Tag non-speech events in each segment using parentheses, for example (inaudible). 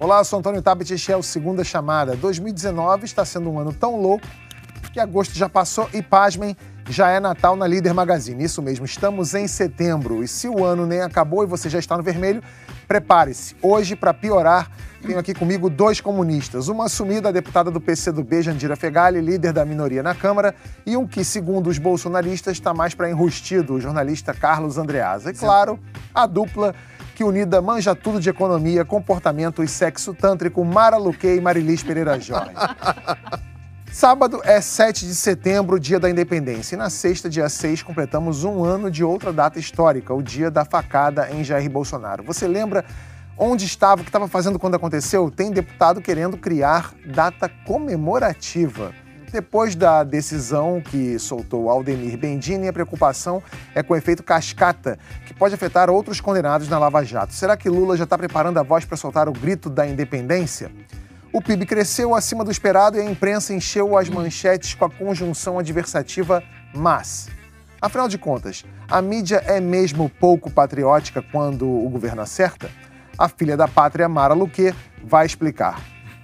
Olá, eu sou Antônio Tabet e este é o Segunda Chamada. 2019 está sendo um ano tão louco que agosto já passou e, pasmem, já é Natal na Líder Magazine. Isso mesmo, estamos em setembro e se o ano nem acabou e você já está no vermelho, prepare-se. Hoje, para piorar, tenho aqui comigo dois comunistas. Uma assumida deputada do PCdoB, Jandira Fegali, líder da minoria na Câmara, e um que, segundo os bolsonaristas, está mais para enrustido, o jornalista Carlos Andreasa. E, claro, a dupla que unida manja tudo de economia, comportamento e sexo tântrico, Mara Luque e Marilis Pereira Jorge. (laughs) Sábado é 7 de setembro, dia da independência. E na sexta, dia 6, completamos um ano de outra data histórica, o dia da facada em Jair Bolsonaro. Você lembra onde estava, o que estava fazendo quando aconteceu? Tem deputado querendo criar data comemorativa. Depois da decisão que soltou Aldemir Bendini, a preocupação é com o efeito cascata, que pode afetar outros condenados na Lava Jato. Será que Lula já está preparando a voz para soltar o grito da independência? O PIB cresceu acima do esperado e a imprensa encheu as manchetes com a conjunção adversativa mas. Afinal de contas, a mídia é mesmo pouco patriótica quando o governo acerta? A filha da pátria, Mara Luque, vai explicar.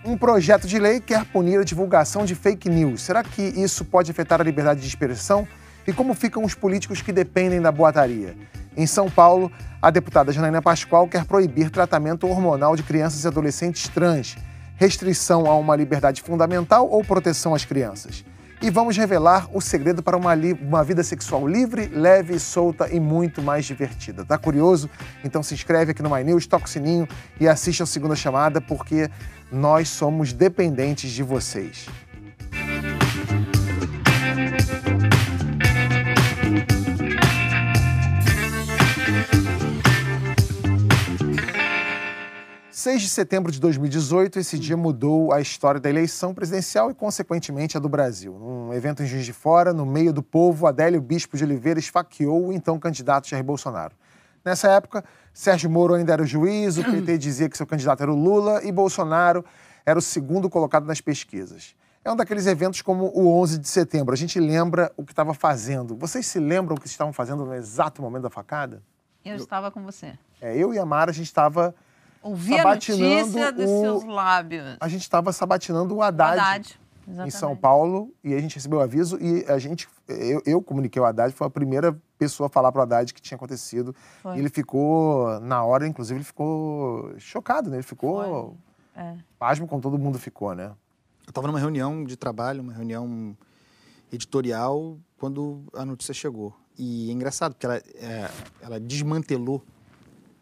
Um projeto de lei quer punir a divulgação de fake news. Será que isso pode afetar a liberdade de expressão? E como ficam os políticos que dependem da boataria? Em São Paulo, a deputada Janaína Pascoal quer proibir tratamento hormonal de crianças e adolescentes trans restrição a uma liberdade fundamental ou proteção às crianças? E vamos revelar o segredo para uma, uma, vida sexual livre, leve, solta e muito mais divertida. Tá curioso? Então se inscreve aqui no My News, toca o sininho e assiste a segunda chamada, porque nós somos dependentes de vocês. 6 de setembro de 2018, esse dia mudou a história da eleição presidencial e, consequentemente, a do Brasil. Num evento em Juiz de Fora, no meio do povo, Adélio Bispo de Oliveira esfaqueou o então candidato Jair Bolsonaro. Nessa época, Sérgio Moro ainda era o juiz, o (clears throat) PT dizia que seu candidato era o Lula e Bolsonaro era o segundo colocado nas pesquisas. É um daqueles eventos como o 11 de setembro. A gente lembra o que estava fazendo. Vocês se lembram o que estavam fazendo no exato momento da facada? Eu estava com você. É, eu e a Mara, a gente estava Ouvir a notícia dos o... seus lábios. A gente estava sabatinando o Haddad, o Haddad em São Paulo e a gente recebeu o aviso e a gente, eu, eu comuniquei o Haddad, foi a primeira pessoa a falar para o Haddad que tinha acontecido. Foi. E ele ficou, na hora, inclusive, ele ficou chocado, né? Ele ficou é. pasmo como todo mundo ficou, né? Eu estava numa reunião de trabalho, uma reunião editorial, quando a notícia chegou. E é engraçado, porque ela, é, ela desmantelou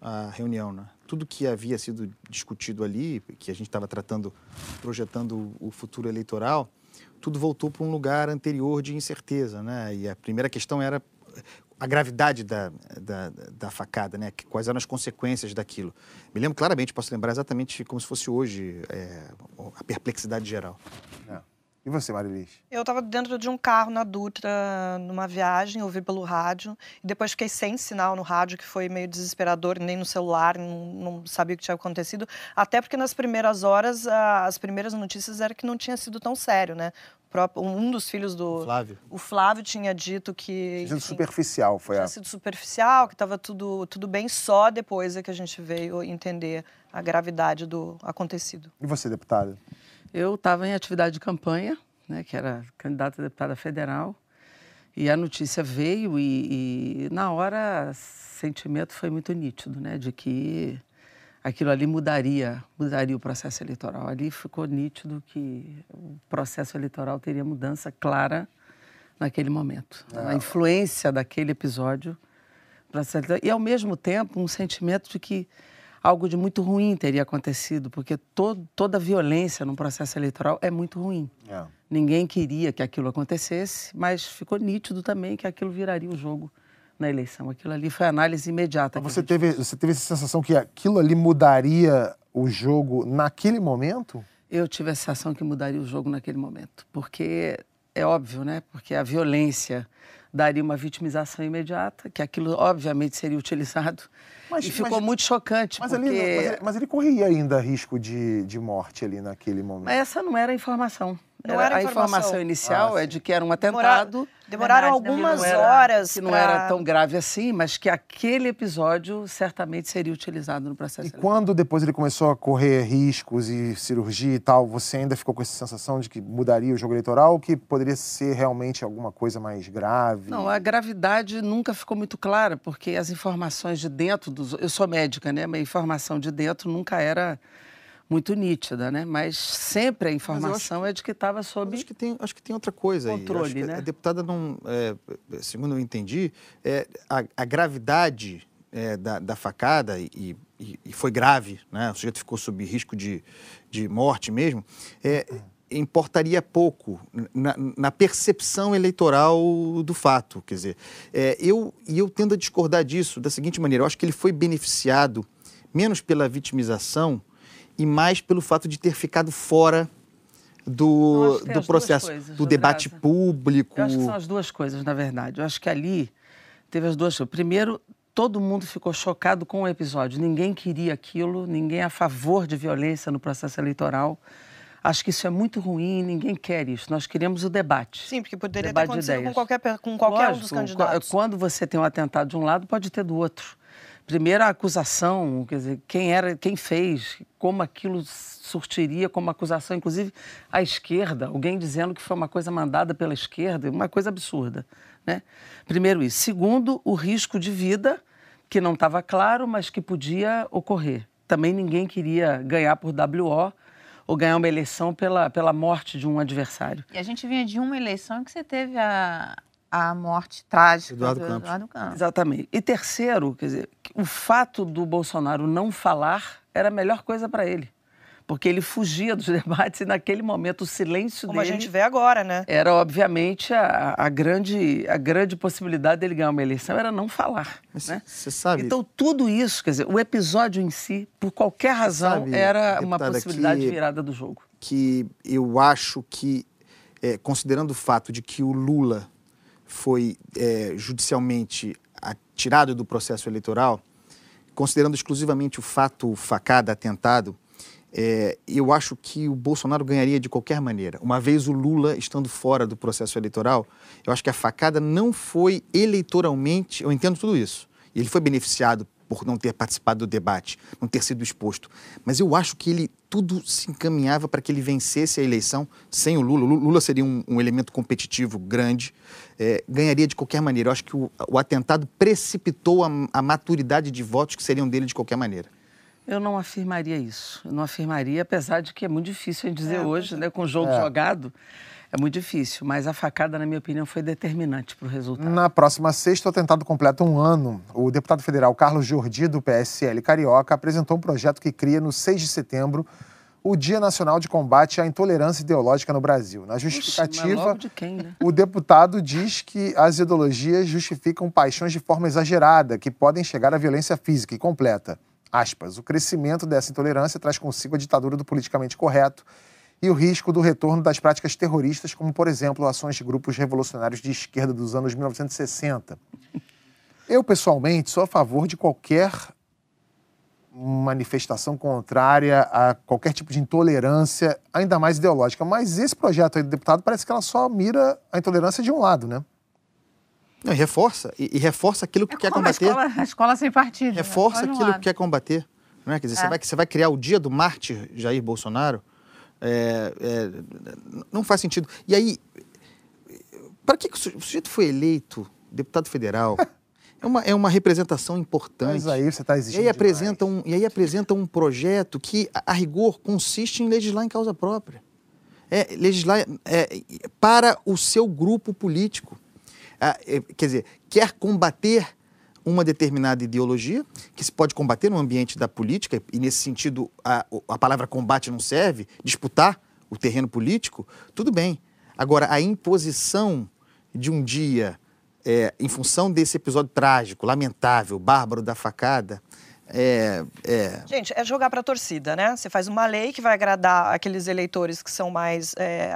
a reunião, né? tudo que havia sido discutido ali, que a gente estava tratando, projetando o futuro eleitoral, tudo voltou para um lugar anterior de incerteza, né? E a primeira questão era a gravidade da, da, da, facada, né? Quais eram as consequências daquilo. Me lembro claramente, posso lembrar exatamente como se fosse hoje é, a perplexidade geral. É. E você, Marilis? Eu estava dentro de um carro na Dutra, numa viagem, ouvi pelo rádio. E depois fiquei sem sinal no rádio, que foi meio desesperador, nem no celular, não, não sabia o que tinha acontecido. Até porque nas primeiras horas, as primeiras notícias era que não tinha sido tão sério, né? Um dos filhos do o Flávio. O Flávio tinha dito que. Tinha sido superficial, foi tinha a. sido superficial, que estava tudo, tudo bem, só depois é que a gente veio entender a gravidade do acontecido. E você, deputada? Eu estava em atividade de campanha, né, que era candidata a deputada federal, e a notícia veio e, e na hora o sentimento foi muito nítido, né, de que aquilo ali mudaria, mudaria o processo eleitoral. Ali ficou nítido que o processo eleitoral teria mudança clara naquele momento. É. A influência daquele episódio e ao mesmo tempo um sentimento de que algo de muito ruim teria acontecido, porque to, toda violência num processo eleitoral é muito ruim. É. Ninguém queria que aquilo acontecesse, mas ficou nítido também que aquilo viraria o jogo na eleição. Aquilo ali foi análise imediata. Você teve, você teve essa sensação que aquilo ali mudaria o jogo naquele momento? Eu tive a sensação que mudaria o jogo naquele momento, porque é óbvio, né? Porque a violência daria uma vitimização imediata, que aquilo obviamente seria utilizado mas, e ficou mas, muito chocante. Mas, porque... ali, mas, mas, ele corria ainda risco de, de morte ali naquele momento. Mas essa não era a informação. Não era, era a informação, informação inicial ah, é de que era um atentado. Demoraram Verdade, algumas demorou. horas. Que não pra- era tão grave assim, mas que aquele episódio certamente seria utilizado no processo E eleitoral. quando depois ele começou a correr riscos e cirurgia e tal, você ainda ficou com essa sensação de que mudaria o jogo eleitoral ou que poderia ser realmente alguma coisa mais grave? Não, a gravidade nunca ficou muito clara, porque as informações de dentro dos. Eu sou médica, né? Mas a informação de dentro nunca era muito nítida, né? Mas sempre a informação é de que estava sob. Acho que tem, acho que tem outra coisa aí. Controle, que né? A deputada não, é, segundo eu entendi, é, a, a gravidade é, da, da facada e, e- e foi grave, né? O sujeito ficou sob risco de, de morte mesmo. é, importaria pouco na, na percepção eleitoral do fato, quer dizer, é, eu e eu tendo a discordar disso da seguinte maneira, eu acho que ele foi beneficiado menos pela vitimização e mais pelo fato de ter ficado fora do, do processo, coisas, do debate Andressa. público. Eu acho que são as duas coisas, na verdade. Eu acho que ali teve as duas coisas. Primeiro, todo mundo ficou chocado com o episódio. Ninguém queria aquilo, ninguém é a favor de violência no processo eleitoral. Acho que isso é muito ruim, ninguém quer isso. Nós queremos o debate. Sim, porque poderia Debate ter acontecido com qualquer, com qualquer um dos Lógico, candidatos. qu- Quando você tem um atentado de um lado, pode ter do outro. Primeiro a acusação, quer dizer, quem era, quem fez, como aquilo surtiria como acusação, inclusive a esquerda, alguém dizendo que foi uma coisa mandada pela esquerda, uma coisa absurda, né? Primeiro isso. Segundo, o risco de vida que não estava claro, mas que podia ocorrer. Também ninguém queria ganhar por WO ou ganhar uma eleição pela, pela morte de um adversário. E a gente vinha de uma eleição que você teve a, a morte trágica Eduardo do Campos. Eduardo Campos. Exatamente. E terceiro, quer dizer, o fato do Bolsonaro não falar era a melhor coisa para ele. Porque ele fugia dos (laughs) debates e naquele momento o silêncio Como a dele gente vê agora, né? era obviamente a, a grande, a grande possibilidade dele ganhar uma eleição era não falar. Né? Você sabe, Então tudo isso, quer dizer, o episódio em si, por qualquer razão, sabe, era uma possibilidade que- de virada do jogo. que eu acho que, é, considerando o fato de que o Lula foi é, judicialmente tirado do processo eleitoral, considerando exclusivamente o fato facada, atentado, é, eu acho que o Bolsonaro ganharia de qualquer maneira. Uma vez o Lula estando fora do processo eleitoral, eu acho que a facada não foi eleitoralmente. Eu entendo tudo isso. Ele foi beneficiado por não ter participado do debate, não ter sido exposto. Mas eu acho que ele tudo se encaminhava para que ele vencesse a eleição sem o Lula. O Lula seria um, um elemento competitivo grande, é, ganharia de qualquer maneira. Eu acho que o, o atentado precipitou a, a maturidade de votos que seriam dele de qualquer maneira. Eu não afirmaria isso. Eu não afirmaria, apesar de que é muito difícil a gente dizer hoje, né? Com o jogo É. jogado, é muito difícil. Mas a facada, na minha opinião, foi determinante para o resultado. Na próxima sexta, o atentado completa um ano. O deputado federal Carlos Jordi, do PSL Carioca, apresentou um projeto que cria, no 6 de setembro, o Dia Nacional de Combate à Intolerância Ideológica no Brasil. Na Ixi, justificativa, logo de quem, né? o deputado diz que as ideologias justificam paixões de forma exagerada, que podem chegar à violência física, e completa. Aspas, o crescimento dessa intolerância traz consigo a ditadura do politicamente correto e o risco do retorno das práticas terroristas, como, por exemplo, ações de grupos revolucionários de esquerda dos anos 1960. Eu, pessoalmente, sou a favor de qualquer manifestação contrária a qualquer tipo de intolerância, ainda mais ideológica. Mas esse projeto aí do deputado parece que ela só mira a intolerância de um lado, né? Não, e reforça, e, e reforça aquilo que É quer como a combater. escola, a escola sem partido. né? reforça um aquilo que quer combater. Não é? Quer dizer, você, É. vai, você vai criar o dia do mártir Jair Bolsonaro. É, é, não faz sentido. E aí, para que, que o su- o sujeito foi eleito deputado federal? (laughs) É uma, é uma representação importante. Mas aí você está E exigindo aí, apresenta um, e aí apresenta um projeto que, a, a rigor, consiste em legislar em causa própria. É legislar é, para o seu grupo político. Ah, é, quer dizer, quer combater uma determinada ideologia, que se pode combater no ambiente da política, e nesse sentido a, a palavra combate não serve, disputar o terreno político, tudo bem. Agora, a imposição de um dia, é, em função desse episódio trágico, lamentável, bárbaro da facada, É, é... Gente, é jogar para a torcida, né? Você faz uma lei que vai agradar aqueles eleitores que são mais, é,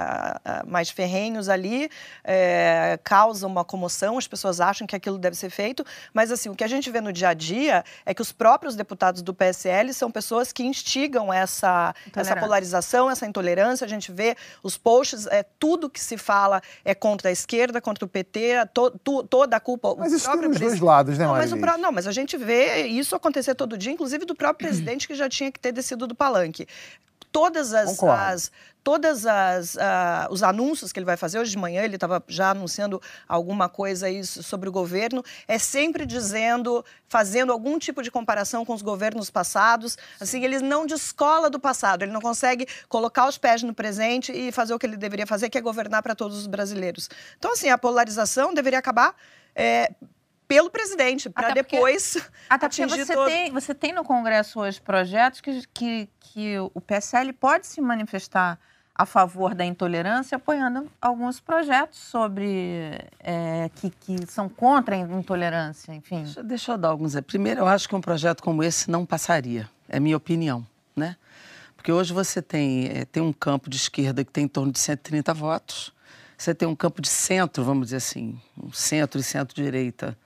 mais ferrenhos ali, é, causa uma comoção, as pessoas acham que aquilo deve ser feito, mas assim, o que a gente vê no dia a dia é que os próprios deputados do PSL são pessoas que instigam essa, essa polarização, essa intolerância. A gente vê os posts, é, tudo que se fala é contra a esquerda, contra o PT, to, to, toda a culpa. Mas isso tem os dois lados, né, não, mas, o, não, mas a gente vê isso acontecer todo dia, inclusive do próprio (clears throat) presidente que já tinha que ter descido do palanque. Todas as, as todas as uh, os anúncios que ele vai fazer hoje de manhã, ele estava já anunciando alguma coisa aí sobre o governo, é sempre dizendo, fazendo algum tipo de comparação com os governos passados. Assim, ele não descola do passado, ele não consegue colocar os pés no presente e fazer o que ele deveria fazer, que é governar para todos os brasileiros. Então, assim, a polarização deveria acabar é, pelo presidente, para depois. Porque, até porque (laughs) você, todo... tem, você tem no Congresso hoje projetos que, que, que o PSL pode se manifestar a favor da intolerância, apoiando alguns projetos sobre é, que, que são contra a intolerância, enfim. Deixa, deixa eu dar alguns. Primeiro, eu acho que um projeto como esse não passaria, é minha opinião, né? Porque hoje você tem, é, tem um campo de esquerda que tem em torno de 130 votos, você tem um campo de centro, vamos dizer assim, um centro e centro-direita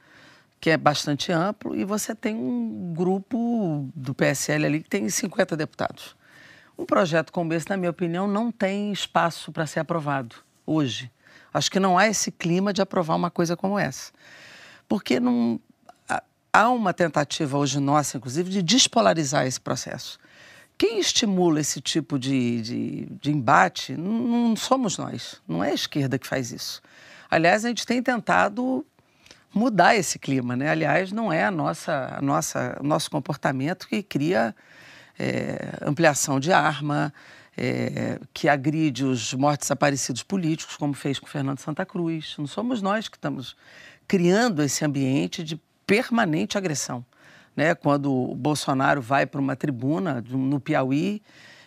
que é bastante amplo, e você tem um grupo do PSL ali que tem 50 deputados. Um projeto como esse, na minha opinião, não tem espaço para ser aprovado hoje. Acho que não há esse clima de aprovar uma coisa como essa. Porque não, há uma tentativa hoje nossa, inclusive, de despolarizar esse processo. Quem estimula esse tipo de, de, de embate não, somos nós, não é a esquerda que faz isso. Aliás, a gente tem tentado mudar esse clima, né? Aliás, não é a nossa, a nossa, o nosso comportamento que cria é, ampliação de arma, é, que agride os mortos desaparecidos políticos, como fez com Fernando Santa Cruz. Não somos nós que estamos criando esse ambiente de permanente agressão. Né? Quando o Bolsonaro vai para uma tribuna no Piauí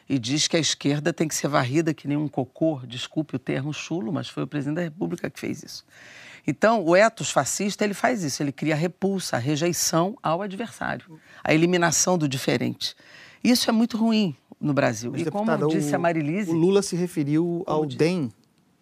e diz que a esquerda tem que ser varrida que nem um cocô, desculpe o termo chulo, mas foi o presidente da República que fez isso. Então, o etos fascista, ele faz isso, ele cria a repulsa, a rejeição ao adversário, a eliminação do diferente. Isso é muito ruim no Brasil. Mas, e deputada, como disse o, a Marilise... O Lula se referiu ao disse? DEM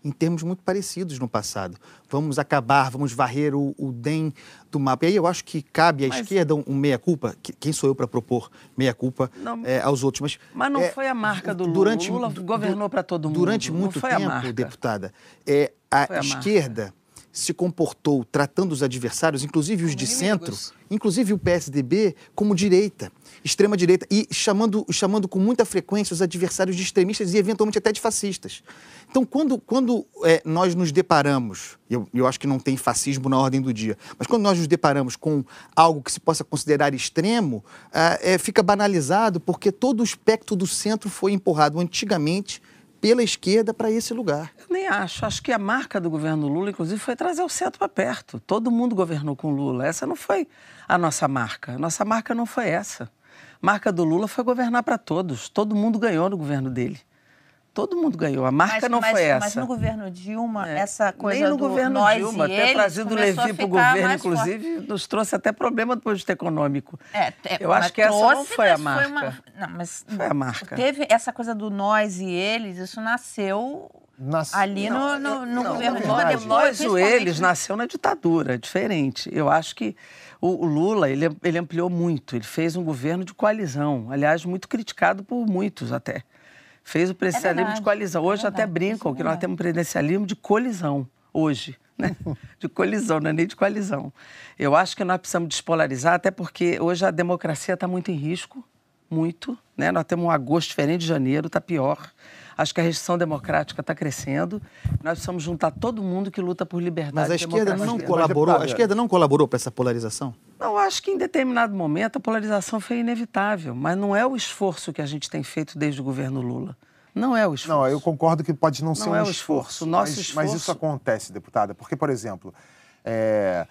em termos muito parecidos no passado. Vamos acabar, vamos varrer o, o DEM do mapa. E aí eu acho que cabe à mas... esquerda um, um meia-culpa. Quem sou eu para propor meia-culpa é, aos outros? Mas, mas não é, foi a marca do Lula. Durante, o Lula governou para todo mundo. Durante muito tempo, deputada, é, a, a esquerda... Marca se comportou tratando os adversários, inclusive os de centro, inclusive o PSDB, como direita, extrema direita, e chamando, chamando com muita frequência os adversários de extremistas e eventualmente até de fascistas. Então, quando, quando é, nós nos deparamos, eu, eu acho que não tem fascismo na ordem do dia, mas quando nós nos deparamos com algo que se possa considerar extremo, é, fica banalizado porque todo o espectro do centro foi empurrado antigamente pela esquerda para esse lugar. Eu nem acho. Acho que a marca do governo Lula, inclusive, foi trazer o centro para perto. Todo mundo governou com Lula. Essa não foi a nossa marca. Nossa marca não foi essa. Marca do Lula foi governar para todos. Todo mundo ganhou no governo dele. Todo mundo ganhou. A marca mas, não mas, foi essa. Mas no governo Dilma, é. essa coisa Nem no do governo nós Dilma, e ter trazido o Levi para o governo, inclusive, forte. nos trouxe até problema do ponto de vista econômico. É, é, Eu acho que trouxe, essa não foi a marca. Foi, uma... não, mas foi a marca. Teve essa coisa do nós e eles, isso nasceu Nas... ali não, no, no, no governo Dilma. Depois o eles nasceu na ditadura, diferente. Eu acho que o, Lula, ele, ele ampliou muito, ele fez um governo de coalizão, aliás, muito criticado por muitos até fez o presidencialismo é de coalizão. Hoje é até brincam que nós temos um presidencialismo de colisão, hoje. Né? (laughs) De colisão, não é nem de coalizão. Eu acho que nós precisamos despolarizar, até porque hoje a democracia está muito em risco, muito. Né? Nós temos um agosto diferente de janeiro, está pior. Acho que a restrição democrática está crescendo. Nós precisamos juntar todo mundo que luta por liberdade. Mas a esquerda não colaborou. A esquerda não colaborou para essa polarização. Não, acho que em determinado momento a polarização foi inevitável, mas não é o esforço que a gente tem feito desde o governo Lula. Não é o esforço. Não, eu concordo que pode não, não ser um é o esforço. Nosso mas, esforço. Mas isso acontece, deputada, porque, por exemplo, é,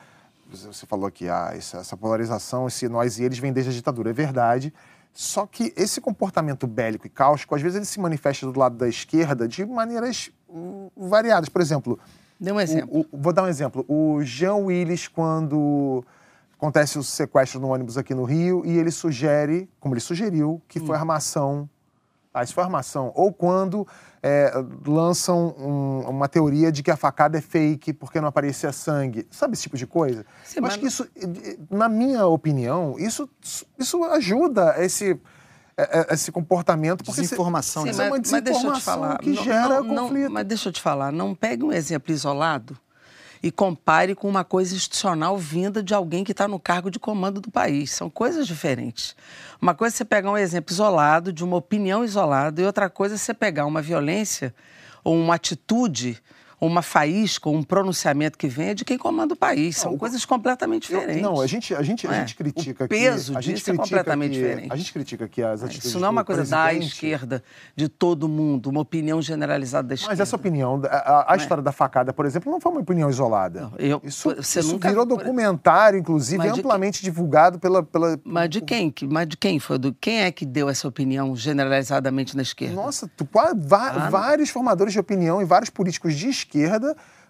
você falou que ah, essa, essa polarização, esse nós e eles vem desde a ditadura. É verdade. Só que esse comportamento bélico e cáustico, às vezes ele se manifesta do lado da esquerda de maneiras hum, variadas. Por exemplo. Dê um exemplo. O, o, vou dar um exemplo. O Jean Willis, quando acontece o sequestro no ônibus aqui no Rio e ele sugere, como ele sugeriu, que foi armação. Isso foi armação. Ou quando é, lançam um- uma teoria de que a facada é fake porque não aparecia sangue. Sabe esse tipo de coisa? Sim, Eu mas acho que isso, na minha opinião, isso, isso ajuda esse, eh, eh, esse comportamento. Porque Desinformação, Sim, né? Isso é uma mas, mas deixa eu te desinformação falar. que não- gera não- não- conflito. mas deixa eu te falar, não pegue um exemplo isolado e compare com uma coisa institucional vinda de alguém que está no cargo de comando do país. São coisas diferentes. Uma coisa é você pegar um exemplo isolado, de uma opinião isolada, e outra coisa é você pegar uma violência ou uma atitude, uma faísca, um pronunciamento que venha de quem comanda o país. São o- coisas completamente Eu- diferentes. não, a gente, a gente, a é? gente critica O peso que, a gente disso é completamente que, diferente. A gente critica que as atitudes Isso não é uma coisa da esquerda, de todo mundo, uma opinião generalizada da esquerda. Mas essa opinião, a, a- a história da facada, por exemplo, não foi uma opinião isolada. Eu- isso isso nunca- virou documentário, inclusive, amplamente divulgado pela, pela. Mas de quem? que- Mas de quem foi? Do, quem é que deu essa opinião generalizadamente na esquerda? Nossa, tu, Ah, não. vários formadores de opinião e vários políticos de esquerda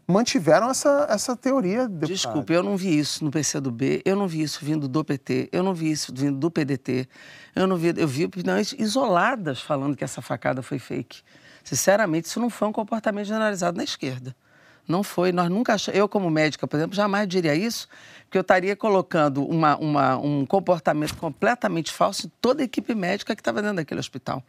mantiveram essa, essa teoria. deputado. Desculpe, eu não vi isso no PCdoB, eu não vi isso vindo do PT, eu não vi isso vindo do PDT, eu não vi, eu vi opiniões isoladas falando que essa facada foi fake. Sinceramente, isso não foi um comportamento generalizado na esquerda. Não foi. Nós nunca achamos. Eu, como médica, por exemplo, jamais diria isso, porque eu estaria colocando uma, uma- um comportamento completamente falso em toda a equipe médica que estava dentro daquele hospital.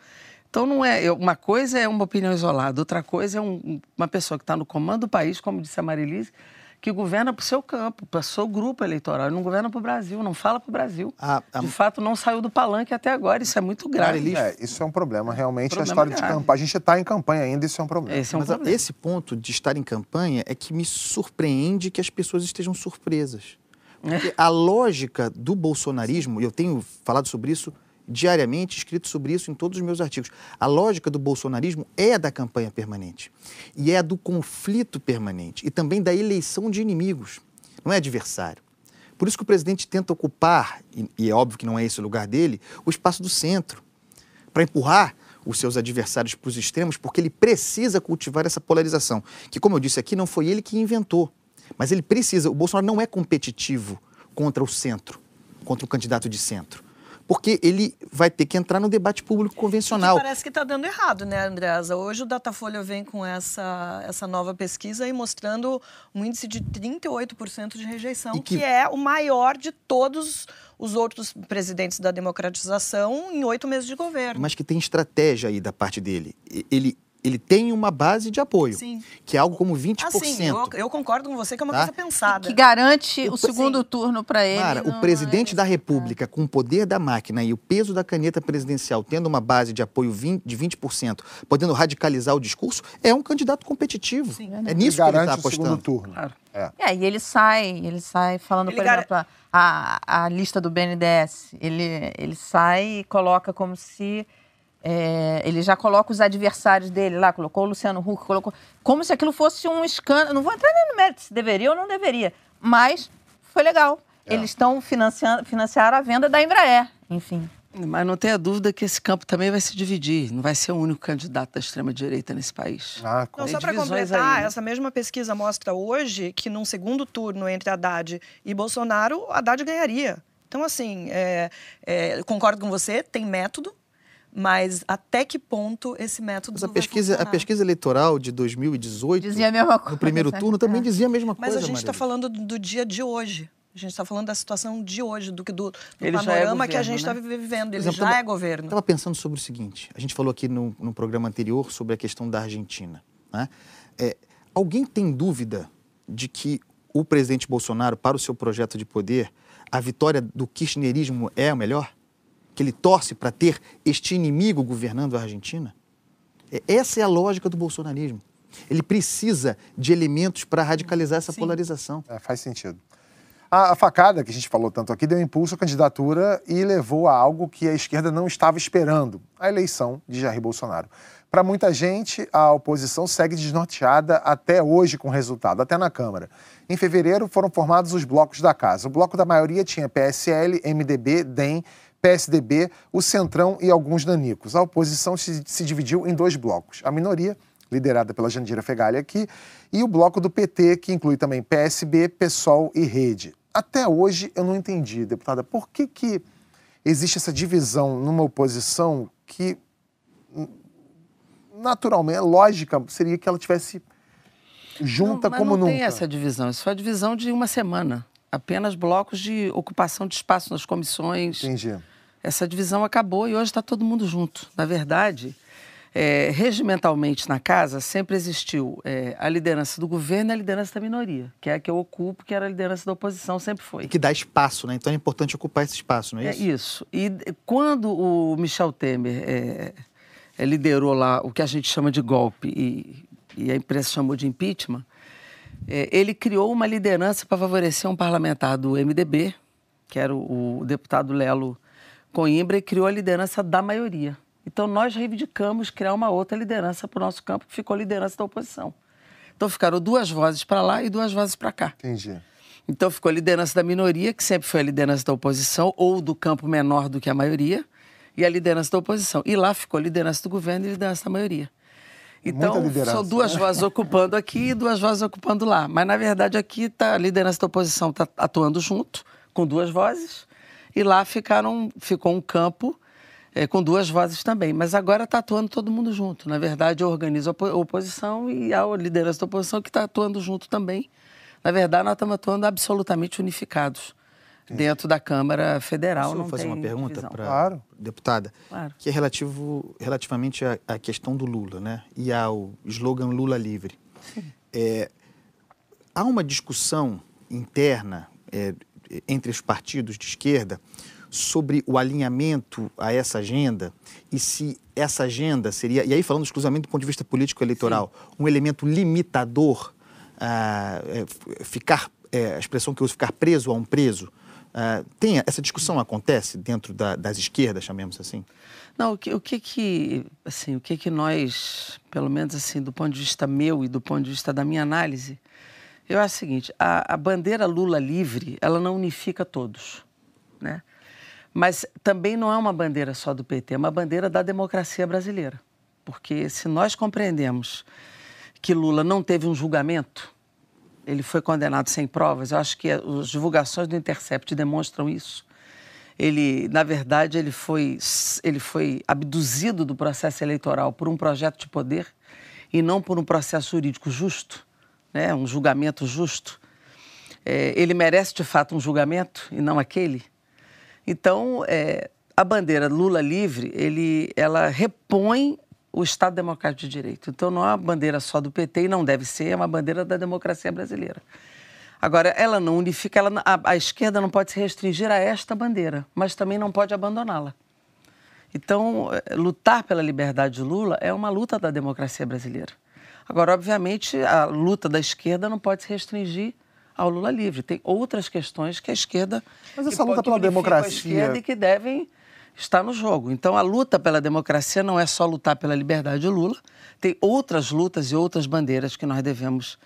Então, não é. uma coisa é uma opinião isolada, outra coisa é um- uma pessoa que está no comando do país, como disse a Marilise, que governa para o seu campo, para o seu grupo eleitoral. Ele não governa para o Brasil, não fala para o Brasil. A- a- De fato, não saiu do palanque até agora. Isso é muito grave. Marilise, É, isso é um problema, realmente. Problema a história de grave. campanha. A gente está em campanha ainda, isso é um problema. Esse é um Mas problema. esse ponto de estar em campanha é que me surpreende que as pessoas estejam surpresas. Porque a lógica do bolsonarismo, e eu tenho falado sobre isso diariamente, escrito sobre isso em todos os meus artigos. A lógica do bolsonarismo é a da campanha permanente. E é a do conflito permanente. E também da eleição de inimigos. Não é adversário. Por isso que o presidente tenta ocupar, e, é óbvio que não é esse o lugar dele, o espaço do centro para empurrar os seus adversários para os extremos, porque ele precisa cultivar essa polarização, que, como eu disse aqui, não foi ele que inventou, mas ele precisa. O Bolsonaro não é competitivo contra o centro, contra o candidato de centro, porque ele vai ter que entrar no debate público convencional. Que parece que está dando errado, né, Andreasa? Hoje o Datafolha vem com essa, essa nova pesquisa e mostrando um índice de 38% de rejeição, que... que- é o maior de todos os outros presidentes da democratização em oito meses de governo. mas que tem estratégia aí da parte dele. Ele, ele tem uma base de apoio, Sim. que é algo como 20%. Assim, eu, eu concordo com você que é uma Tá? coisa pensada. Que garante o, O- segundo Sim. turno para ele. Cara, o presidente é da nesse- República, com o poder da máquina e o peso da caneta presidencial, tendo uma base de apoio 20 de 20%, podendo radicalizar o discurso, é um candidato competitivo. Sim, é E nisso que ele está o segundo apostando. turno. Claro. É. É, e ele sai, ele sai falando, Ele por gar- exemplo, a, a lista do BNDES. Ele, ele sai e coloca como se. É, ele já coloca os adversários dele lá, colocou o Luciano Huck, colocou. Como se aquilo fosse um escândalo. Não vou entrar nem no mérito se deveria ou não deveria, mas foi legal. É. Eles estão financiando financiaram a venda da Embraer, enfim. Mas não tenha dúvida que esse campo também vai se dividir. Não vai ser o único candidato da extrema-direita nesse país. Ah, Não, Tem só para completar, aí, né? essa mesma pesquisa mostra hoje que num segundo turno entre Haddad e Bolsonaro, Haddad ganharia. Então, assim, é, é, concordo com você, tem método, mas até que ponto esse método Mas a vai pesquisa, a pesquisa eleitoral de 2018, Dizia a mesma coisa. no primeiro turno, também É. dizia a mesma Mas coisa. a gente está falando do, dia de hoje. A gente está falando da situação de hoje, do, que- do, do Ele já é panorama que a governo, gente está né? vivendo. Ele exemplo, já tava- é governo. estava pensando sobre o seguinte: a gente falou aqui no, no programa anterior sobre a questão da Argentina. né? É, alguém tem dúvida de que o presidente Bolsonaro, para o seu projeto de poder, a vitória do kirchnerismo é a melhor? Que ele torce para ter este inimigo governando a Argentina? É, essa é a lógica do bolsonarismo. Ele precisa de elementos para radicalizar essa polarização. É, faz sentido. A, a facada, que a gente falou tanto aqui, deu impulso à candidatura e levou a algo que a esquerda não estava esperando: a eleição de Jair Bolsonaro. Para muita gente, a oposição segue desnorteada até hoje com o resultado, até na Câmara. Em fevereiro foram formados os blocos da casa. O bloco da maioria tinha PSL, MDB, DEM, PSDB, o Centrão e alguns nanicos. A oposição se, se dividiu em dois blocos. A minoria, liderada pela Jandira Fegali aqui, e o bloco do PT, que inclui também PSB, PSOL e Rede. até hoje eu não entendi, deputada, por que, que existe essa divisão numa oposição que naturalmente, lógica seria que ela tivesse junta não, como não nunca. Não tem essa divisão, isso foi a divisão de uma semana. Apenas blocos de ocupação de espaço nas comissões. Entendi. Essa divisão acabou e hoje está todo mundo junto. Na verdade, é, regimentalmente na casa sempre existiu é, a liderança do governo e a liderança da minoria, que é a que eu ocupo, que era a liderança da oposição, sempre foi. E que dá espaço, né? Então é importante ocupar esse espaço, não é isso? É isso. E quando o Michel Temer é, é, liderou lá o que a gente chama de golpe e, e a imprensa chamou de impeachment, é, ele criou uma liderança para favorecer um parlamentar do MDB, que era o, o deputado Lelo Coimbra, e criou a liderança da maioria. Então, nós reivindicamos criar uma outra liderança para o nosso campo, que ficou a liderança da oposição. Então, ficaram duas vozes para lá e duas vozes para cá. Entendi. Então, ficou a liderança da minoria, que sempre foi a liderança da oposição, ou do campo menor do que a maioria, e a liderança da oposição. E lá ficou a liderança do governo e a liderança da maioria. Então, são duas né? vozes ocupando aqui e duas vozes ocupando lá. Mas, na verdade, aqui tá, a liderança da oposição está atuando junto, com duas vozes, e lá ficaram, ficou um campo é, com duas vozes também. Mas agora está atuando todo mundo junto. Na verdade, eu organizo a oposição e a liderança da oposição que está atuando junto também. Na verdade, nós estamos atuando absolutamente unificados. Dentro da Câmara Federal. Posso não fazer tem uma pergunta para claro. deputada? Claro. Que é relativo, relativamente à, à, questão do Lula, né? E ao slogan Lula livre. É, há uma discussão interna é, entre os partidos de esquerda sobre o alinhamento a essa agenda e se essa agenda seria, e aí falando exclusivamente do ponto de vista político-eleitoral, um elemento limitador, é, ficar, é, a expressão que eu uso, ficar preso a um preso, Uh, tem, essa discussão acontece dentro da, das esquerdas, chamemos assim? Não, o que, o que que, assim, o que que nós, pelo menos assim, do ponto de vista meu e do ponto de vista da minha análise, eu acho o seguinte, a, a bandeira Lula livre, ela não unifica todos, né? Mas também não é uma bandeira só do PT, é uma bandeira da democracia brasileira. Porque se nós compreendemos que Lula não teve um julgamento, ele foi condenado sem provas. Eu acho que as divulgações do Intercept demonstram isso. Ele, na verdade, ele foi, ele foi abduzido do processo eleitoral por um projeto de poder e não por um processo jurídico justo, né? um julgamento justo. É, ele merece, de fato, um julgamento e não aquele. Então, é, a bandeira Lula livre, ele, ela repõe o Estado Democrático de Direito. Então não é uma bandeira só do PT e não deve ser, é uma bandeira da democracia brasileira. Agora, ela não unifica, ela, a, a esquerda não pode se restringir a esta bandeira, mas também não pode abandoná-la. Então, eh, lutar pela liberdade de Lula é uma luta da democracia brasileira. Agora, obviamente, a luta da esquerda não pode se restringir ao Lula livre. Tem outras questões que a esquerda. Mas essa luta pela democracia. E que devem está no jogo. Então, a luta pela democracia não é só lutar pela liberdade de Lula, tem outras lutas e outras bandeiras que nós devemos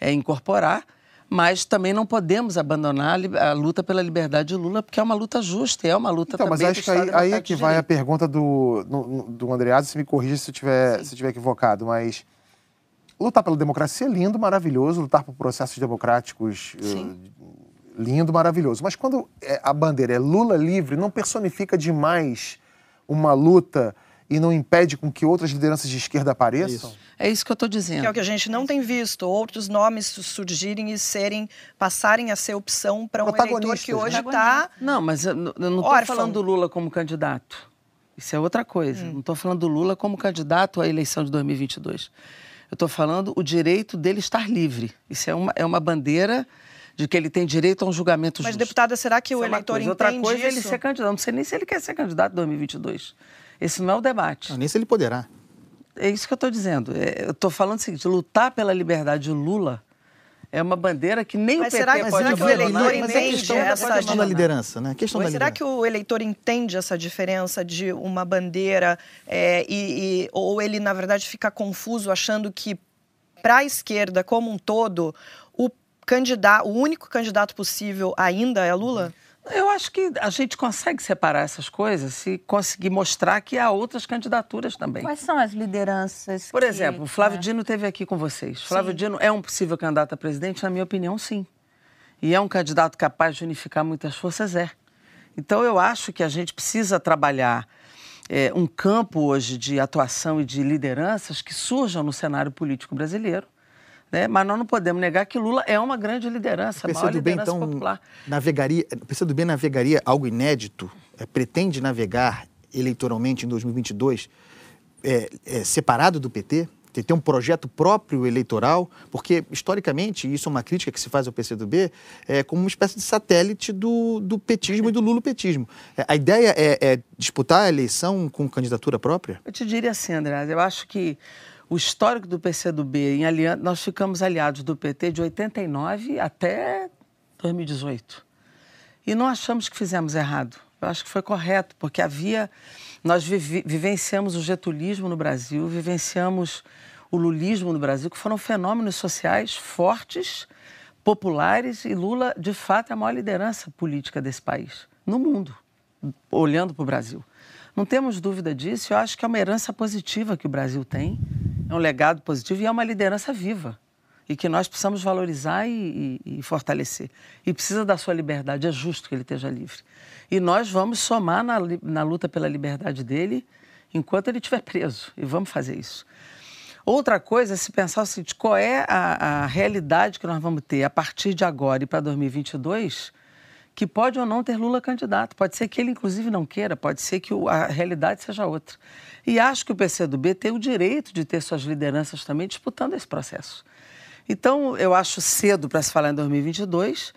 é, incorporar, mas também não podemos abandonar a luta pela liberdade de Lula, porque é uma luta justa, é uma luta então, também mas acho que aí, aí é que vai a pergunta do, do, do Andreado, se me corrija se eu tiver, se tiver equivocado, mas lutar pela democracia é lindo, maravilhoso, lutar por processos democráticos uh, lindo, maravilhoso. Mas quando é, a bandeira é Lula livre, não personifica demais uma luta e não impede com que outras lideranças de esquerda apareçam? É isso, é isso que eu estou dizendo. Que é o que a gente não tem visto, outros nomes surgirem e serem, passarem a ser opção para um eleitor que hoje está. Né? Não, mas eu não estou falando do Lula como candidato. Isso é outra coisa. Hum. Não estou falando do Lula como candidato à eleição de 2022. Eu estou falando o direito dele estar livre. Isso é uma, é uma bandeira de que ele tem direito a um julgamento Mas, justo. Mas, deputada, será que o isso é eleitor é entende Outra coisa isso? é ele ser candidato. Não sei nem se ele quer ser candidato em 2022. Esse não é o debate. Não, nem se ele poderá. É isso que eu estou dizendo. É, eu estou falando o seguinte, lutar pela liberdade de Lula é uma bandeira que nem mas o PT será, pode será que o eleitor entende essa questão da liderança, né? A questão mas da será liderança. que o eleitor entende essa diferença de uma bandeira é, e, e, ou ele na verdade fica confuso achando que para a esquerda como um todo candidato, o único candidato possível ainda é Lula? Eu acho que a gente consegue separar essas coisas se conseguir mostrar que há outras candidaturas também. Quais são as lideranças? Por que, exemplo, o Flávio né? Dino teve aqui com vocês. Flávio sim. Dino é um possível candidato a presidente? Na minha opinião, sim. e é um candidato capaz de unificar muitas forças, é. Então eu acho que a gente precisa trabalhar é, um campo hoje de atuação e de lideranças que surjam no cenário político brasileiro. Né? Mas nós não podemos negar que Lula é uma grande liderança, a maior liderança então, popular. Navegaria, o PCdoB navegaria algo inédito? É, pretende navegar eleitoralmente em 2022 é, é, separado do PT? ter um projeto próprio eleitoral, porque historicamente, isso é uma crítica que se faz ao PCdoB, é como uma espécie de satélite do, do petismo e do lulopetismo. É, a ideia é, é, disputar a eleição com candidatura própria? Eu te diria assim, André, eu acho que o histórico do PCdoB, em aliança, nós ficamos aliados do PT de 89 até 2018. E não achamos que fizemos errado. Eu acho que foi correto, porque havia. Nós vivenciamos o getulismo no Brasil, vivenciamos o lulismo no Brasil, que foram fenômenos sociais fortes, populares, e Lula, de fato, é a maior liderança política desse país, no mundo, olhando para o Brasil. Não temos dúvida disso, eu acho que é uma herança positiva que o Brasil tem, é um legado positivo e é uma liderança viva e que nós precisamos valorizar e, e, e, fortalecer. E precisa da sua liberdade, é justo que ele esteja livre. E nós vamos somar na, na luta pela liberdade dele enquanto ele estiver (laughs) preso, e vamos fazer isso. Outra coisa é se pensar o seguinte: qual é a, a realidade que nós vamos ter a partir de agora e para 2022, que pode ou não ter Lula candidato. Pode ser que ele, inclusive, não queira, pode ser que a realidade seja outra. E acho que o PCdoB tem o direito de ter suas lideranças também disputando esse processo. Então, eu acho cedo para se falar em 2022.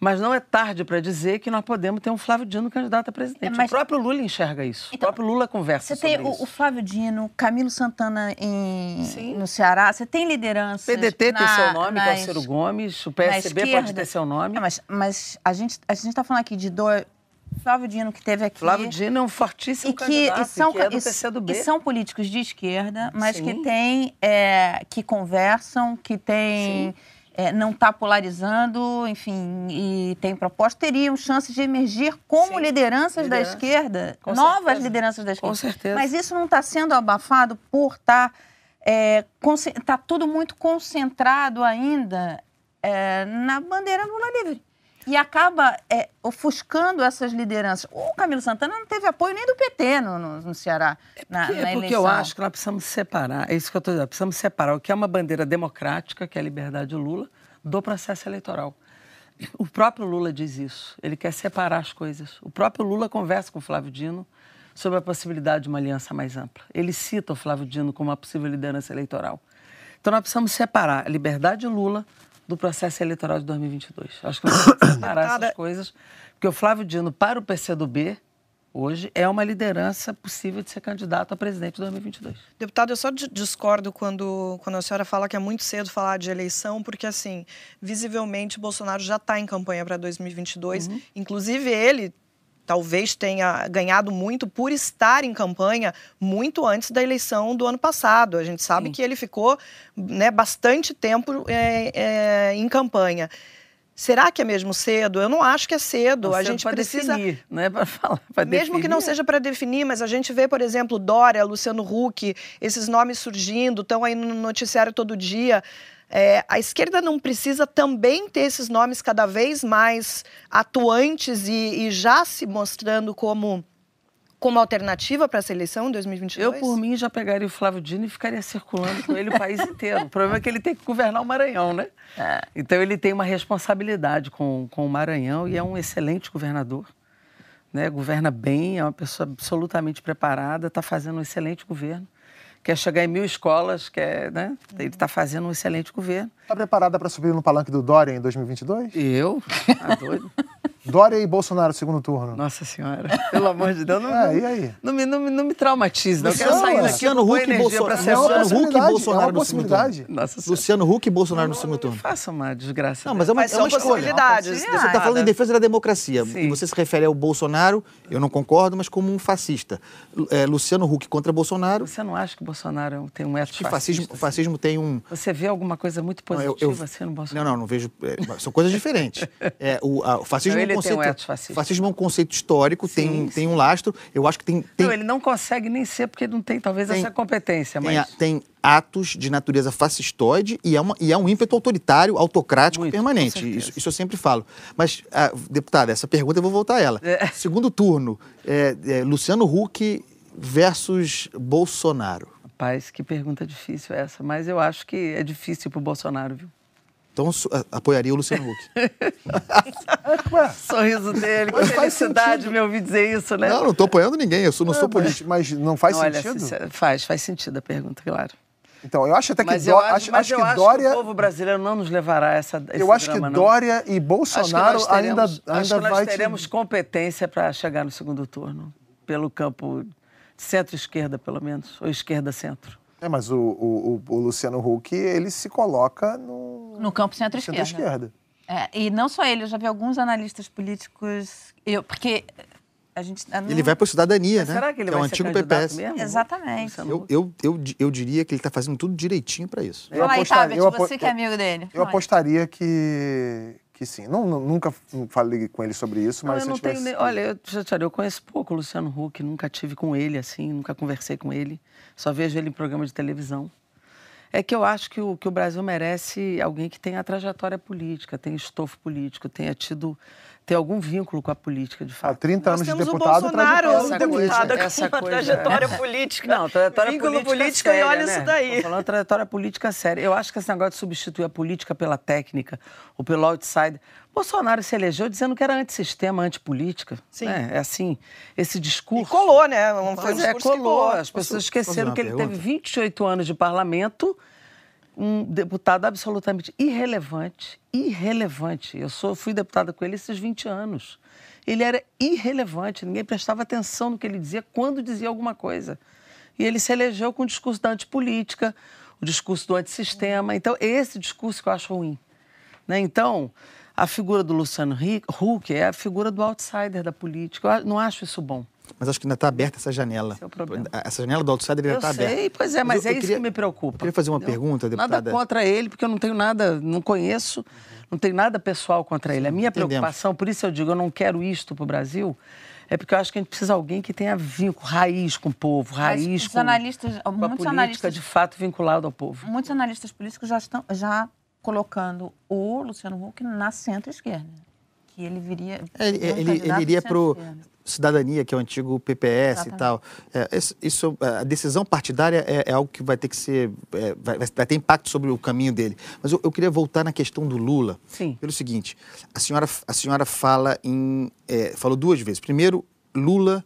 Mas não é tarde para dizer que nós podemos ter um Flávio Dino candidato a presidente. É, mas... O próprio Lula enxerga isso. Então, o próprio Lula conversa sobre isso. Você tem o, Flávio Dino, Camilo Santana em, no Ceará. Você tem liderança. O PDT na, tem seu nome, nas, que é o Ciro Gomes. O PSB pode ter seu nome. É, mas, mas a gente a está falando aqui de dois... Flávio Dino, que teve aqui. Flávio Dino é um fortíssimo e que, candidato, e são, que é do PCdoB. E são políticos de esquerda, mas Sim. que têm, é, que conversam, que têm... Sim é, não está polarizando, enfim, e tem proposta, teriam chances de emergir como Sim, lideranças liderança. da esquerda, Com novas certeza. lideranças da esquerda. Com certeza. Mas isso não está sendo abafado por estar. Tá, é, tá tudo muito concentrado ainda é, na bandeira Lula livre e acaba é, ofuscando essas lideranças. O Camilo Santana não teve apoio nem do PT no, no, no Ceará, na, é porque, na é porque eu acho que nós precisamos separar, é isso que eu estou dizendo, precisamos separar o que é uma bandeira democrática, que é a liberdade de Lula, do processo eleitoral. O próprio Lula diz isso, ele quer separar as coisas. O próprio Lula conversa com o Flávio Dino sobre a possibilidade de uma aliança mais ampla. Ele cita o Flávio Dino como uma possível liderança eleitoral. Então nós precisamos separar a liberdade de Lula do processo eleitoral de 2022. Acho que nós temos separar essas coisas, porque o Flávio Dino, para o PCdoB, hoje, é uma liderança possível de ser candidato a presidente de 2022. Deputado, eu só discordo quando, quando a senhora fala que é muito cedo falar de eleição, porque, assim, visivelmente, Bolsonaro já está em campanha para 2022. Uhum. Inclusive, ele talvez tenha ganhado muito por estar em campanha muito antes da eleição do ano passado. A gente sabe Sim. que ele ficou né, bastante tempo é, é, em campanha. Será que é mesmo cedo? Eu não acho que é cedo. a gente precisa. Definir, não é para falar. Mesmo definir. que não seja para definir, mas a gente vê, por exemplo, Dória, Luciano Huck, esses nomes surgindo, estão aí no noticiário todo dia. É, a esquerda não precisa também ter esses nomes cada vez mais atuantes e, e já se mostrando como como alternativa para essa eleição em 2022? Eu, por mim, já pegaria o Flávio Dino e ficaria circulando com ele o país inteiro. O problema é que ele tem que governar o Maranhão, né? É. Então, ele tem uma responsabilidade com, com o Maranhão e é um excelente governador. Né? Governa bem, é uma pessoa absolutamente preparada, está fazendo um excelente governo quer chegar em mil escolas, quer, né? Ele está fazendo um excelente governo. Está preparada para subir no palanque do Dória em 2022? Eu? Tá doido. (laughs) Dória e Bolsonaro, segundo turno. Nossa Senhora, (laughs) pelo amor de Deus. Não, é, e aí? Não me, não, não me traumatize, não. Eu quero sair daqui Luciano Huck e Bolsonaro. Luciano Huck e Bolsonaro no segundo turno. Nossa Luciano Huck e Bolsonaro no segundo turno. Faça uma desgraça. Não, mas é uma, mas é uma escolha. Você está falando em defesa da democracia. Sim. E você se refere ao Bolsonaro, eu não concordo, mas como um fascista. É, Luciano Huck contra Bolsonaro. Você não acha que Bolsonaro tem um fascista? Fascismo, o fascismo tem um... Você vê alguma coisa muito positiva não, eu, eu, assim no Bolsonaro? Não, não, não vejo... É, são coisas diferentes. (laughs) É, o, a, o fascismo não, conceito. tem um fascista. Fascismo é um conceito histórico, tem, Sim, tem um lastro. Eu acho que tem. tem Não, ele não consegue nem ser porque não tem talvez Tem- essa competência, mas tem atos de natureza fascistoide e é, uma, e é um ímpeto autoritário, autocrático Muito, permanente. Isso, isso eu sempre falo. Mas, ah, deputada, essa pergunta eu vou voltar a ela. É. (laughs) Segundo turno, é, é, Luciano Huck versus Bolsonaro. rapaz, que pergunta difícil essa, mas eu acho que é difícil pro Bolsonaro, viu? Então, apoiaria o Luciano Huck. (laughs) Sorriso dele, que Mas faz felicidade sentido. me ouvir dizer isso, né? não, não estou apoiando ninguém, eu sou, não é, sou mas, político. mas não faz Não, olha, sentido? sincero, faz, faz sentido a pergunta, claro. Então, eu acho até que, Mas Dó- acho, acho, mas acho eu que acho Dória. que o povo brasileiro não nos levará a essa esse Eu acho que drama, não. Dória e Acho que Bolsonaro teremos, ainda, acho ainda que nós vai. te- teremos competência para chegar no segundo turno, pelo campo centro-esquerda, pelo menos, ou esquerda-centro. É, mas o, o, o- o Luciano Huck, ele se coloca no, No campo centro-esquerda. centro-esquerda. É, e não só ele, eu já vi alguns analistas políticos. Eu, porque a gente. eu não- Ele vai para cidadania, Mas né? será que ele é vai ser antigo PPS. mesmo? Exatamente. Luciano Eu, eu, eu, eu diria que ele está fazendo tudo direitinho para isso. Eu Fala aí, apostaria- Tabet, eu apo- você que é amigo dele. Eu aí. apostaria que, que sim. Não, não- nunca falei com ele sobre isso, Não, mas eu se não tivesse... tenho. nem- Olha, eu, já te falei, eu conheço pouco o Luciano Huck, nunca tive com ele assim, nunca conversei com ele. Só vejo ele em programa de televisão. É que eu acho que o, que o Brasil merece alguém que tenha trajetória política, tenha estofo político, tenha tido ter algum vínculo com a política, de Há fato. 30 Nós anos de temos o deputado, Bolsonaro, trajetória Essa deputada coisa- com essa uma coisa- trajetória política. Não, trajetória Vínculo política, político e séria, olha né? isso daí. Tô falando trajetória política séria. Eu acho que esse negócio de substituir a política pela técnica ou pelo outsider. Bolsonaro se elegeu dizendo que era antissistema, antipolítica. Sim. né? É assim, esse E discurso. colou, né? Um- Foi um é, colou. colou. As pessoas Posso- esqueceram que ele pergunta? teve 28 anos de parlamento, um deputado absolutamente irrelevante. Irrelevante. Eu sou, fui deputada com ele esses 20 anos. Ele era irrelevante, ninguém prestava atenção no que ele dizia quando dizia alguma coisa. E ele se elegeu com o discurso da antipolítica, o discurso do antissistema. Então, esse discurso que eu acho ruim. Né? Então, a figura do Luciano Huck é a figura do outsider da política. Eu não acho isso bom. Mas acho que ainda está aberta essa janela. Esse é o problema. Essa janela do outsider ainda Eu está sei, aberta. pois é, mas eu- é eu isso queria- que me preocupa. Eu queria fazer uma pergunta, deputada. Nada contra ele, porque eu não tenho nada, não conheço, não tenho nada pessoal contra ele. A minha entendemos. preocupação, por isso eu digo, eu não quero isto para o Brasil, é porque eu acho que a gente precisa de alguém que tenha vínculo, raiz com o povo, Mas raiz com, analistas, com a muitos política analistas, de fato vinculado ao povo. muitos analistas políticos já estão já colocando o Luciano Huck na centro-esquerda. Que ele viria. É, Ele, um ele- ele iria para o. Cidadania, que é o antigo PPS e Exatamente. tal. É, isso, a decisão partidária é, é algo que vai ter que ser. é, vai, vai ter impacto sobre o caminho dele. Mas eu, eu queria voltar na questão do Lula. Sim. Pelo seguinte: a senhora, a senhora fala em. é, falou duas vezes. Primeiro, Lula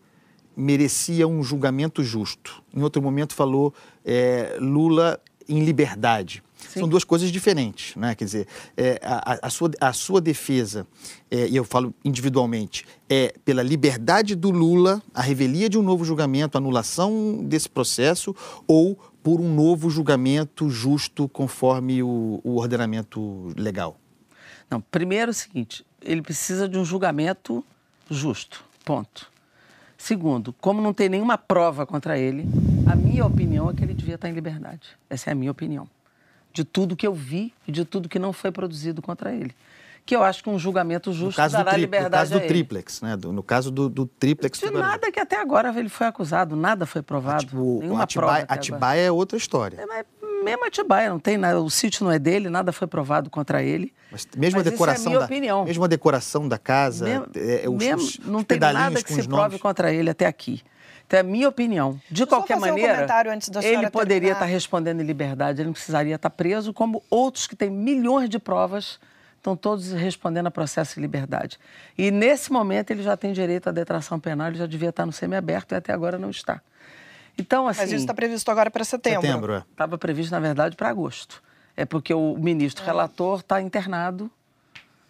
merecia um julgamento justo. Em outro momento, falou é, Lula em liberdade. São duas coisas diferentes, né? Quer dizer, é, a, a- sua, a sua defesa, é, e eu falo individualmente, é pela liberdade do Lula, a revelia de um novo julgamento, a anulação desse processo, ou por um novo julgamento justo conforme o, o ordenamento legal? Não, primeiro é o seguinte, ele precisa de um julgamento justo, ponto. Segundo, como não tem nenhuma prova contra ele, a minha opinião é que ele devia estar em liberdade. Essa é a minha opinião. De tudo que eu vi e de tudo que não foi produzido contra ele. Que eu acho que um julgamento No justo caso do, dará tri- no liberdade caso do a triplex, né? Do- no caso do, do triplex De do nada que até agora ele foi acusado, nada foi provado. Tipo, nenhuma prova Atibaia, agora. Atibaia é outra história. É, mas mesmo Atibaia, não tem nada, o sítio não é dele, nada foi provado contra ele. Mas mesmo Mas a é a decoração minha da, opinião. mesmo a decoração da casa, Mesmo- é, os, mesmo- não os tem nada que se prove nomes. contra ele até aqui. Então, é a minha opinião. De qualquer um maneira, da ele poderia terminar. estar respondendo em liberdade, ele não precisaria estar preso, como outros que têm milhões de provas estão todos respondendo a processo em liberdade. E nesse momento ele já tem direito à detração penal, ele já devia estar no semiaberto e até agora não está. Então, assim, Mas isso está previsto agora para setembro. Setembro, é. estava previsto, na verdade, para agosto. É porque o ministro relator está internado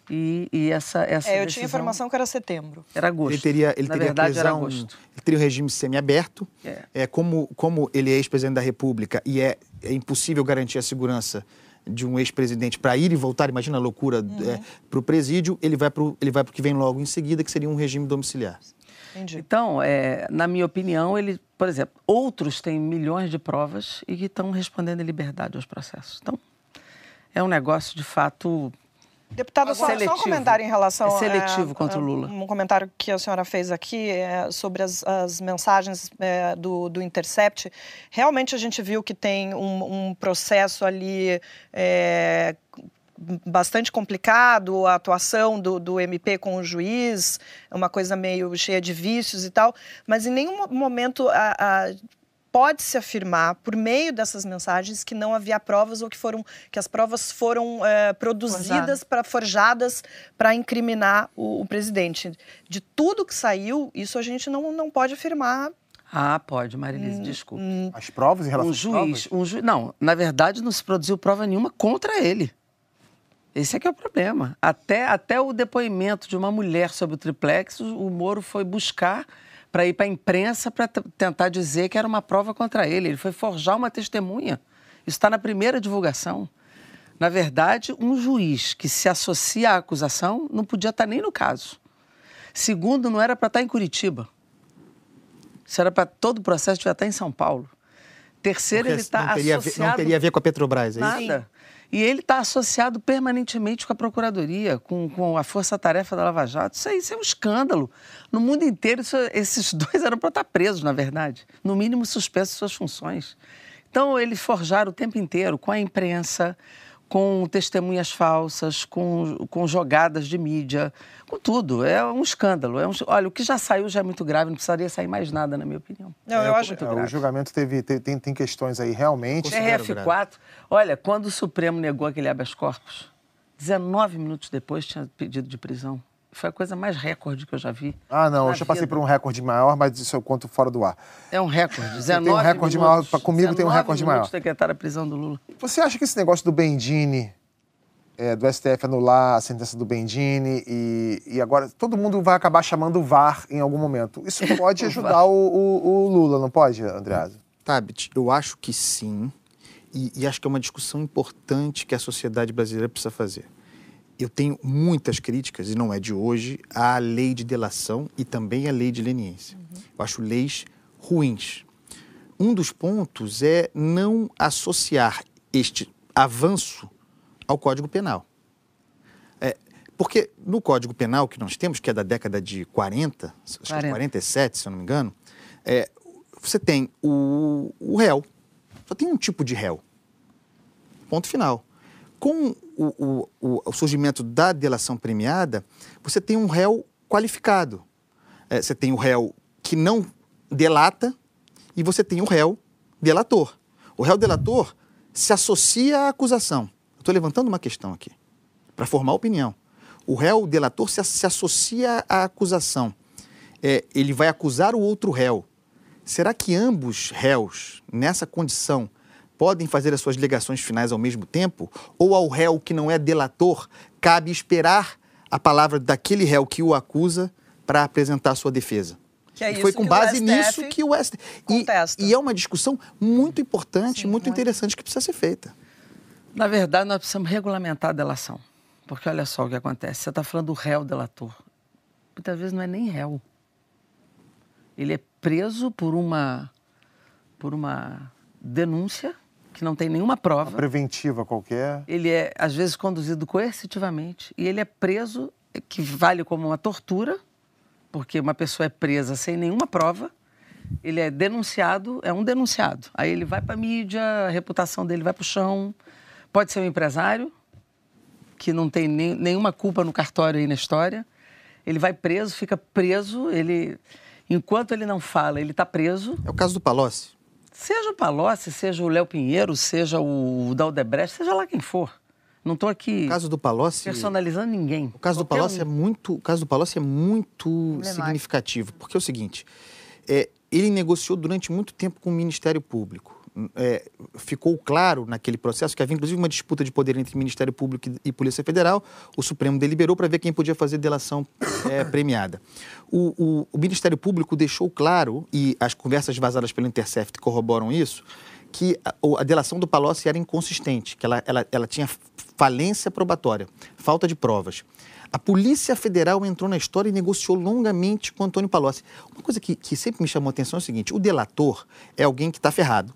e, e essa, essa É, eu decisão tinha informação que era setembro. era agosto. Ele teria, ele na teria verdade, era prisão, agosto. ele teria o regime semiaberto. É. É. como, como ele é ex-presidente da República e é, é impossível garantir a segurança de um ex-presidente para ir e voltar, imagina a loucura, Uhum. para o presídio, ele vai para o ele vai pro que vem logo em seguida, que seria um regime domiciliar. Entendi. Então, é, na minha opinião, ele, por exemplo, outros têm milhões de provas e que estão respondendo em liberdade aos processos. Então, é um negócio de fato Deputada, só, só, um comentário em relação é seletivo a, contra o Lula. Um comentário que a senhora fez aqui é, sobre as, as mensagens é, do, do, Intercept. Realmente a gente viu que tem um, um processo ali é, bastante complicado, a atuação do, do MP com o juiz, é uma coisa meio cheia de vícios e tal, mas em nenhum momento a, a pode-se afirmar, por meio dessas mensagens, que não havia provas ou que, foram, que as provas foram é, produzidas, para forjadas para incriminar o, o, presidente. De tudo que saiu, isso a gente não, não pode afirmar. Ah, pode, Marilise, hum, desculpe. Hum, as provas em relação um juiz, um juiz, Não, na verdade não se produziu prova nenhuma contra ele. Esse é que é o problema. Até, até o depoimento de uma mulher sobre o triplex, o Moro foi buscar para ir para a imprensa para tentar dizer que era uma prova contra ele. Ele foi forjar uma testemunha. Isso está na primeira divulgação. Na verdade, um juiz que se associa à acusação não podia estar tá nem no caso. Segundo, não era para estar tá em Curitiba. Isso era para todo o processo devia estar tá em São Paulo. Terceiro, Porque ele está associado... Não teria a ver com a Petrobras, é Nada. isso? E ele está associado permanentemente com a Procuradoria, com, com a força-tarefa da Lava Jato. Isso, aí, isso é um escândalo. No mundo inteiro, isso, esses (laughs) dois eram para estar presos, na verdade. No mínimo, suspensos suas funções. Então, eles forjaram o tempo inteiro com a imprensa, com testemunhas falsas, com, com jogadas de mídia, com tudo. É um escândalo. É um, olha, o que já saiu já é muito grave, não precisaria sair mais nada, na minha opinião. Não, é, eu acho que o julgamento teve, tem, tem questões aí realmente. RF4, olha, quando o Supremo negou aquele habeas corpus, 19 minutos depois tinha pedido de prisão. Foi a coisa mais recorde que eu já vi. Ah, não, eu já passei por um recorde maior, mas isso eu conto fora do ar. É um recorde. (laughs) 19 tem um recorde minutos, maior, comigo tem um recorde maior. decretar a prisão do Lula. Você acha que esse negócio do Bendini, é, do STF anular a sentença do Bendini e, e agora todo mundo vai acabar chamando o VAR em algum momento. Isso (laughs) pode ajudar o, o, o, Lula, não pode, Andreasa? Tabit, eu acho que sim. E, e acho que é uma discussão importante que a sociedade brasileira precisa fazer eu tenho muitas críticas, e não é de hoje, à lei de delação e também à lei de leniência. Uhum. Eu acho leis ruins. Um dos pontos é não associar este avanço ao Código Penal. É, porque no Código Penal que nós temos, que é da década de 40, 40. 47, se eu não me engano, é, você tem o, o réu. Só tem um tipo de réu. Ponto final. Com o, o, o, surgimento da delação premiada, você tem um réu qualificado. É, você tem o réu que não delata e você tem o réu delator. O réu delator se associa à acusação. Estou levantando uma questão aqui, para formar opinião. O réu delator se, se associa à acusação. É, ele vai acusar o outro réu. Será que ambos réus, nessa condição, podem fazer as suas ligações finais ao mesmo tempo? Ou ao réu que não é delator, cabe esperar a palavra daquele réu que o acusa para apresentar a sua defesa? É e foi com base nisso que o STF. E, e, é uma discussão muito importante, Sim, muito, muito interessante que precisa ser feita. Na verdade, nós precisamos regulamentar a delação. Porque olha só o que acontece. Você está falando do réu delator. Muitas vezes não é nem réu. Ele é preso por uma, por uma denúncia que não tem nenhuma prova. Uma preventiva qualquer. Ele é, às vezes, conduzido coercitivamente e ele é preso, que vale como uma tortura, porque uma pessoa é presa sem nenhuma prova, ele é denunciado, é um denunciado. Aí ele vai para a mídia, a reputação dele vai para o chão. Pode ser um empresário, que não tem nem, nenhuma culpa no cartório aí na história. Ele vai preso, fica preso, ele... Enquanto ele não fala, ele está preso. É o caso do Palocci. Seja o Palocci, seja o Léo Pinheiro, seja o Daldebrecht, seja lá quem for. Não estou aqui o caso do Palocci, personalizando ninguém. O caso do Palocci um. é muito, o caso do Palocci é muito significativo, porque é o seguinte, é, ele negociou durante muito tempo com o Ministério Público é, ficou claro naquele processo que havia inclusive uma disputa de poder entre Ministério Público e Polícia Federal. O Supremo deliberou para ver quem podia fazer delação é, premiada. O, o, o, Ministério Público deixou claro, e as conversas vazadas pelo Intercept corroboram isso, que a, a delação do Palocci era inconsistente, que ela, ela, ela tinha falência probatória, falta de provas. A Polícia Federal entrou na história e negociou longamente com Antônio Palocci. Uma coisa que, que sempre me chamou a atenção é o seguinte: o delator é alguém que está ferrado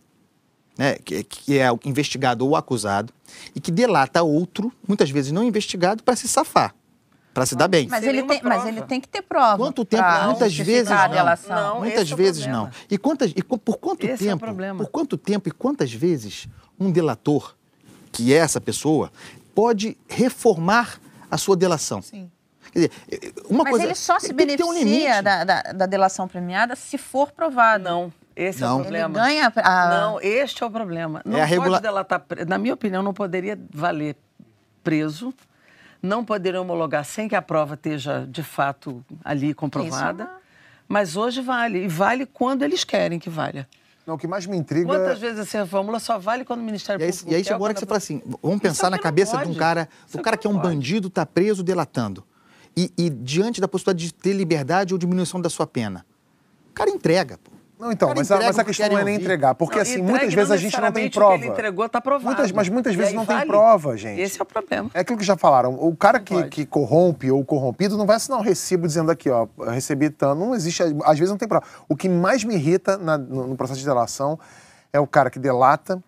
né, que, que é o investigado ou acusado, e que delata outro, muitas vezes não investigado, para se safar, para se dar bem. Mas ele, tem, mas ele tem que ter prova. Quanto tempo? Muitas justificar vezes a não. delação. Não, Muitas é vezes problema. não. E quantas e por quanto Esse é tempo? problema. Por quanto tempo e quantas vezes um delator, que é essa pessoa, pode reformar a sua delação? Sim. Quer dizer, uma Mas coisa ele só se ter um beneficia da, da, da delação premiada se for provado. Não, esse é Não. o Ele problema. ganha a... Não, este é o problema. Não É a regula- pode delatar, pre- na minha opinião, não poderia valer preso, não poderia homologar sem que a prova esteja de fato ali comprovada. Isso é Mas hoje vale, e vale quando eles querem que valha. Não, o que mais me intriga... Quantas vezes essa fórmula só vale quando o Ministério E aí, Público e aí quer, chegou a hora que você a- fala assim, vamos pensar na cabeça de um pode. cara, Isso do cara que é um pode. bandido, está preso delatando. E, e diante da possibilidade de ter liberdade ou diminuição da sua pena. O cara entrega, pô. Não, então, mas a, mas a questão não é nem ouvir. entregar, porque Não, assim, muitas vezes a gente não tem prova. O que ele entregou está provado. Muitas- mas muitas vezes não tem vale. prova, gente. Esse é o problema. É aquilo que já falaram. O cara que, que corrompe ou corrompido não vai assinar um recibo dizendo aqui, ó, recebi tanto. Não existe, às vezes não tem prova. O que mais me irrita na- no, no processo de delação é o cara que delata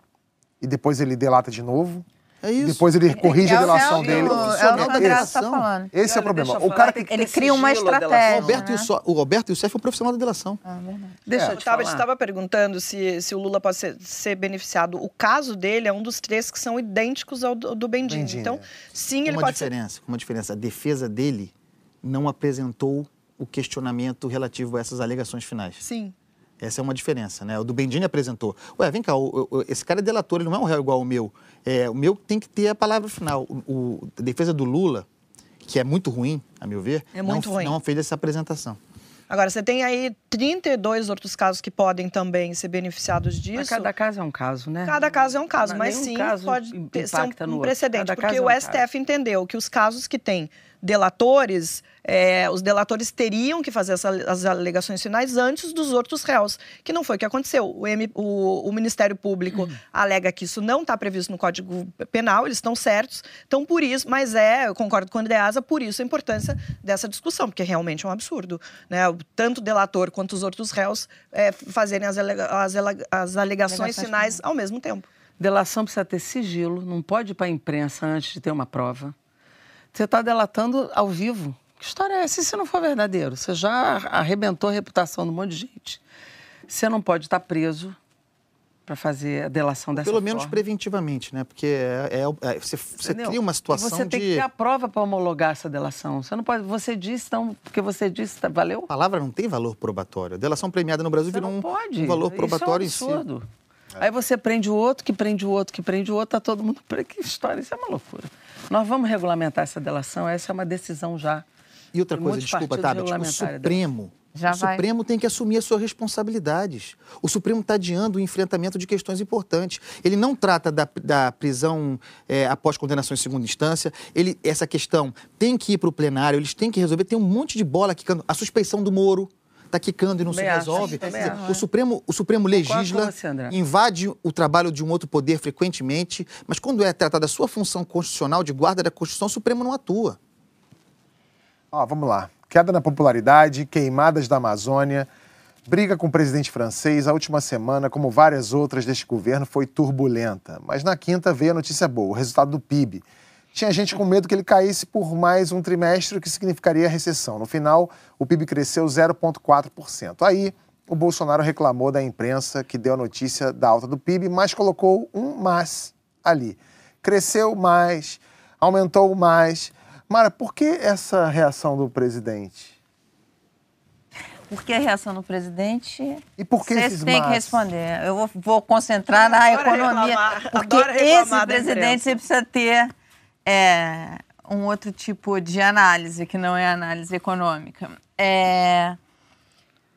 e depois ele delata de novo. É isso. Depois ele corrige é, a delação é o, dele. É o que o Esse- André está esse- falando. Esse é o problema. O cara que. Ele cria uma estratégia. O. Roberto, né? Youssef- o Roberto Youssef é um profissional da delação. Ah, verdade. Deixa É. eu te falar. estava perguntando se, se o Lula pode ser, ser beneficiado. O caso dele é um dos três que são idênticos ao do, do Bendinho. Bendinho, Então, é. sim, ele uma pode ser. diferença, uma diferença. A defesa dele não apresentou o questionamento relativo a essas alegações finais. Sim. Essa é uma diferença, né? O do Bendini apresentou. Ué, vem cá, o- o- esse cara é delator, ele não é um réu igual ao meu. É, o meu tem que ter a palavra final. O, o- a defesa do Lula, que é muito ruim, a meu ver, É muito não, ruim. não fez essa apresentação. Agora, você tem aí 32 outros casos que podem também ser beneficiados Mas disso. cada caso é um caso, né? Cada caso é um caso, Não, mas sim caso pode ter, ser um, no um precedente, Cada porque é o um STF caso. entendeu que os casos que têm delatores, é, os delatores teriam que fazer essa- as alegações finais antes dos outros réus, que não foi o que aconteceu. O, M- o- o Ministério Público alega que isso não está previsto no Código Penal, eles estão certos, então por isso, mas é, eu concordo com o Andreasa, por isso a importância dessa discussão, porque realmente é um absurdo, né? Tanto o delator quanto os outros réus é, fazerem as, alega- as as alegações Alegações finais ao mesmo tempo. Delação precisa ter sigilo, não pode ir para a imprensa antes de ter uma prova. Você está delatando ao vivo. Que história é essa? E se não for verdadeiro? Você já arrebentou a reputação de um monte de gente. Você não pode estar preso para fazer a delação dessa Pelo menos forma. preventivamente, né? Porque é, é- é- você, você Entendeu? cria uma E situação você tem que de... ter a prova para homologar essa delação. Você não pode. Você disse, então, porque você disse, tá, valeu? A palavra não tem valor probatório. A delação premiada no Brasil Você virou não um, pode. um valor Isso probatório é um em si. absurdo. Aí você prende o outro, que prende o outro, que prende o outro, tá todo mundo. (laughs) Que história, isso é uma loucura. Nós vamos regulamentar essa delação, essa é uma decisão já. E outra de coisa, desculpa, Tabet, o regulamentarem a Supremo, Já o vai. Supremo tem que assumir as suas responsabilidades. O Supremo está adiando o enfrentamento de questões importantes. Ele não trata da, da prisão é, após condenação em segunda instância. Ele, essa questão tem que ir para o plenário, eles têm que resolver. Tem um monte de bola quicando. A suspeição do Moro está quicando e não se resolve. dizer, o Supremo, o Supremo legisla, invade o trabalho de um outro poder frequentemente, mas quando é tratada a sua função constitucional de guarda da Constituição, o Supremo não atua. Ó, vamos lá. Queda na popularidade, queimadas da Amazônia, briga com o presidente francês. A última semana, como várias outras deste governo, foi turbulenta. Mas na quinta veio a notícia boa, o resultado do PIB. Tinha gente com medo que ele caísse por mais um trimestre, o que significaria recessão. No final, o PIB cresceu 0,4%. Aí, o Bolsonaro reclamou da imprensa que deu a notícia da alta do PIB, mas colocou um mas ali. Cresceu mais, aumentou mais. Mara, por que essa reação do presidente? Porque a reação do presidente. E por que esses Vocês têm que responder. Eu vou, vou concentrar na Adora economia. reclamar, Porque esse presidente você precisa ter é, um outro tipo de análise, que não é análise econômica. É,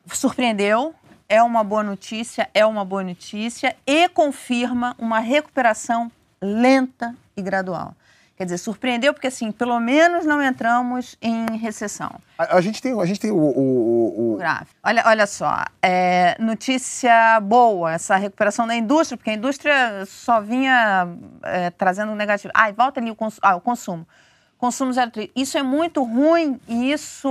surpreendeu, é uma boa notícia, é uma boa notícia e confirma uma recuperação lenta e gradual. Quer dizer, surpreendeu porque, assim, pelo menos não entramos em recessão. A, a gente tem, a gente tem o, o- o- o- Grave. Olha, olha só, é, notícia boa, essa recuperação da indústria, porque a indústria só vinha é, trazendo um negativo. Ai, volta ali o, cons ah, o consumo. Consumo zero tri- Isso é muito ruim e isso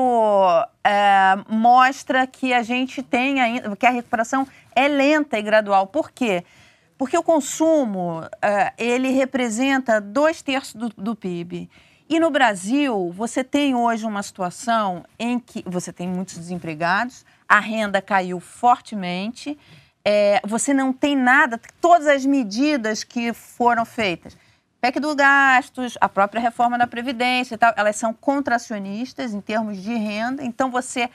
é, mostra que a gente tem ainda, que a recuperação é lenta e gradual. Por quê? Porque o consumo, uh, ele representa dois terços do, do PIB. E no Brasil, você tem hoje uma situação em que você tem muitos desempregados, a renda caiu fortemente, é, você não tem nada, todas as medidas que foram feitas, PEC do gastos, a própria reforma da Previdência e tal, elas são contracionistas em termos de renda, então você.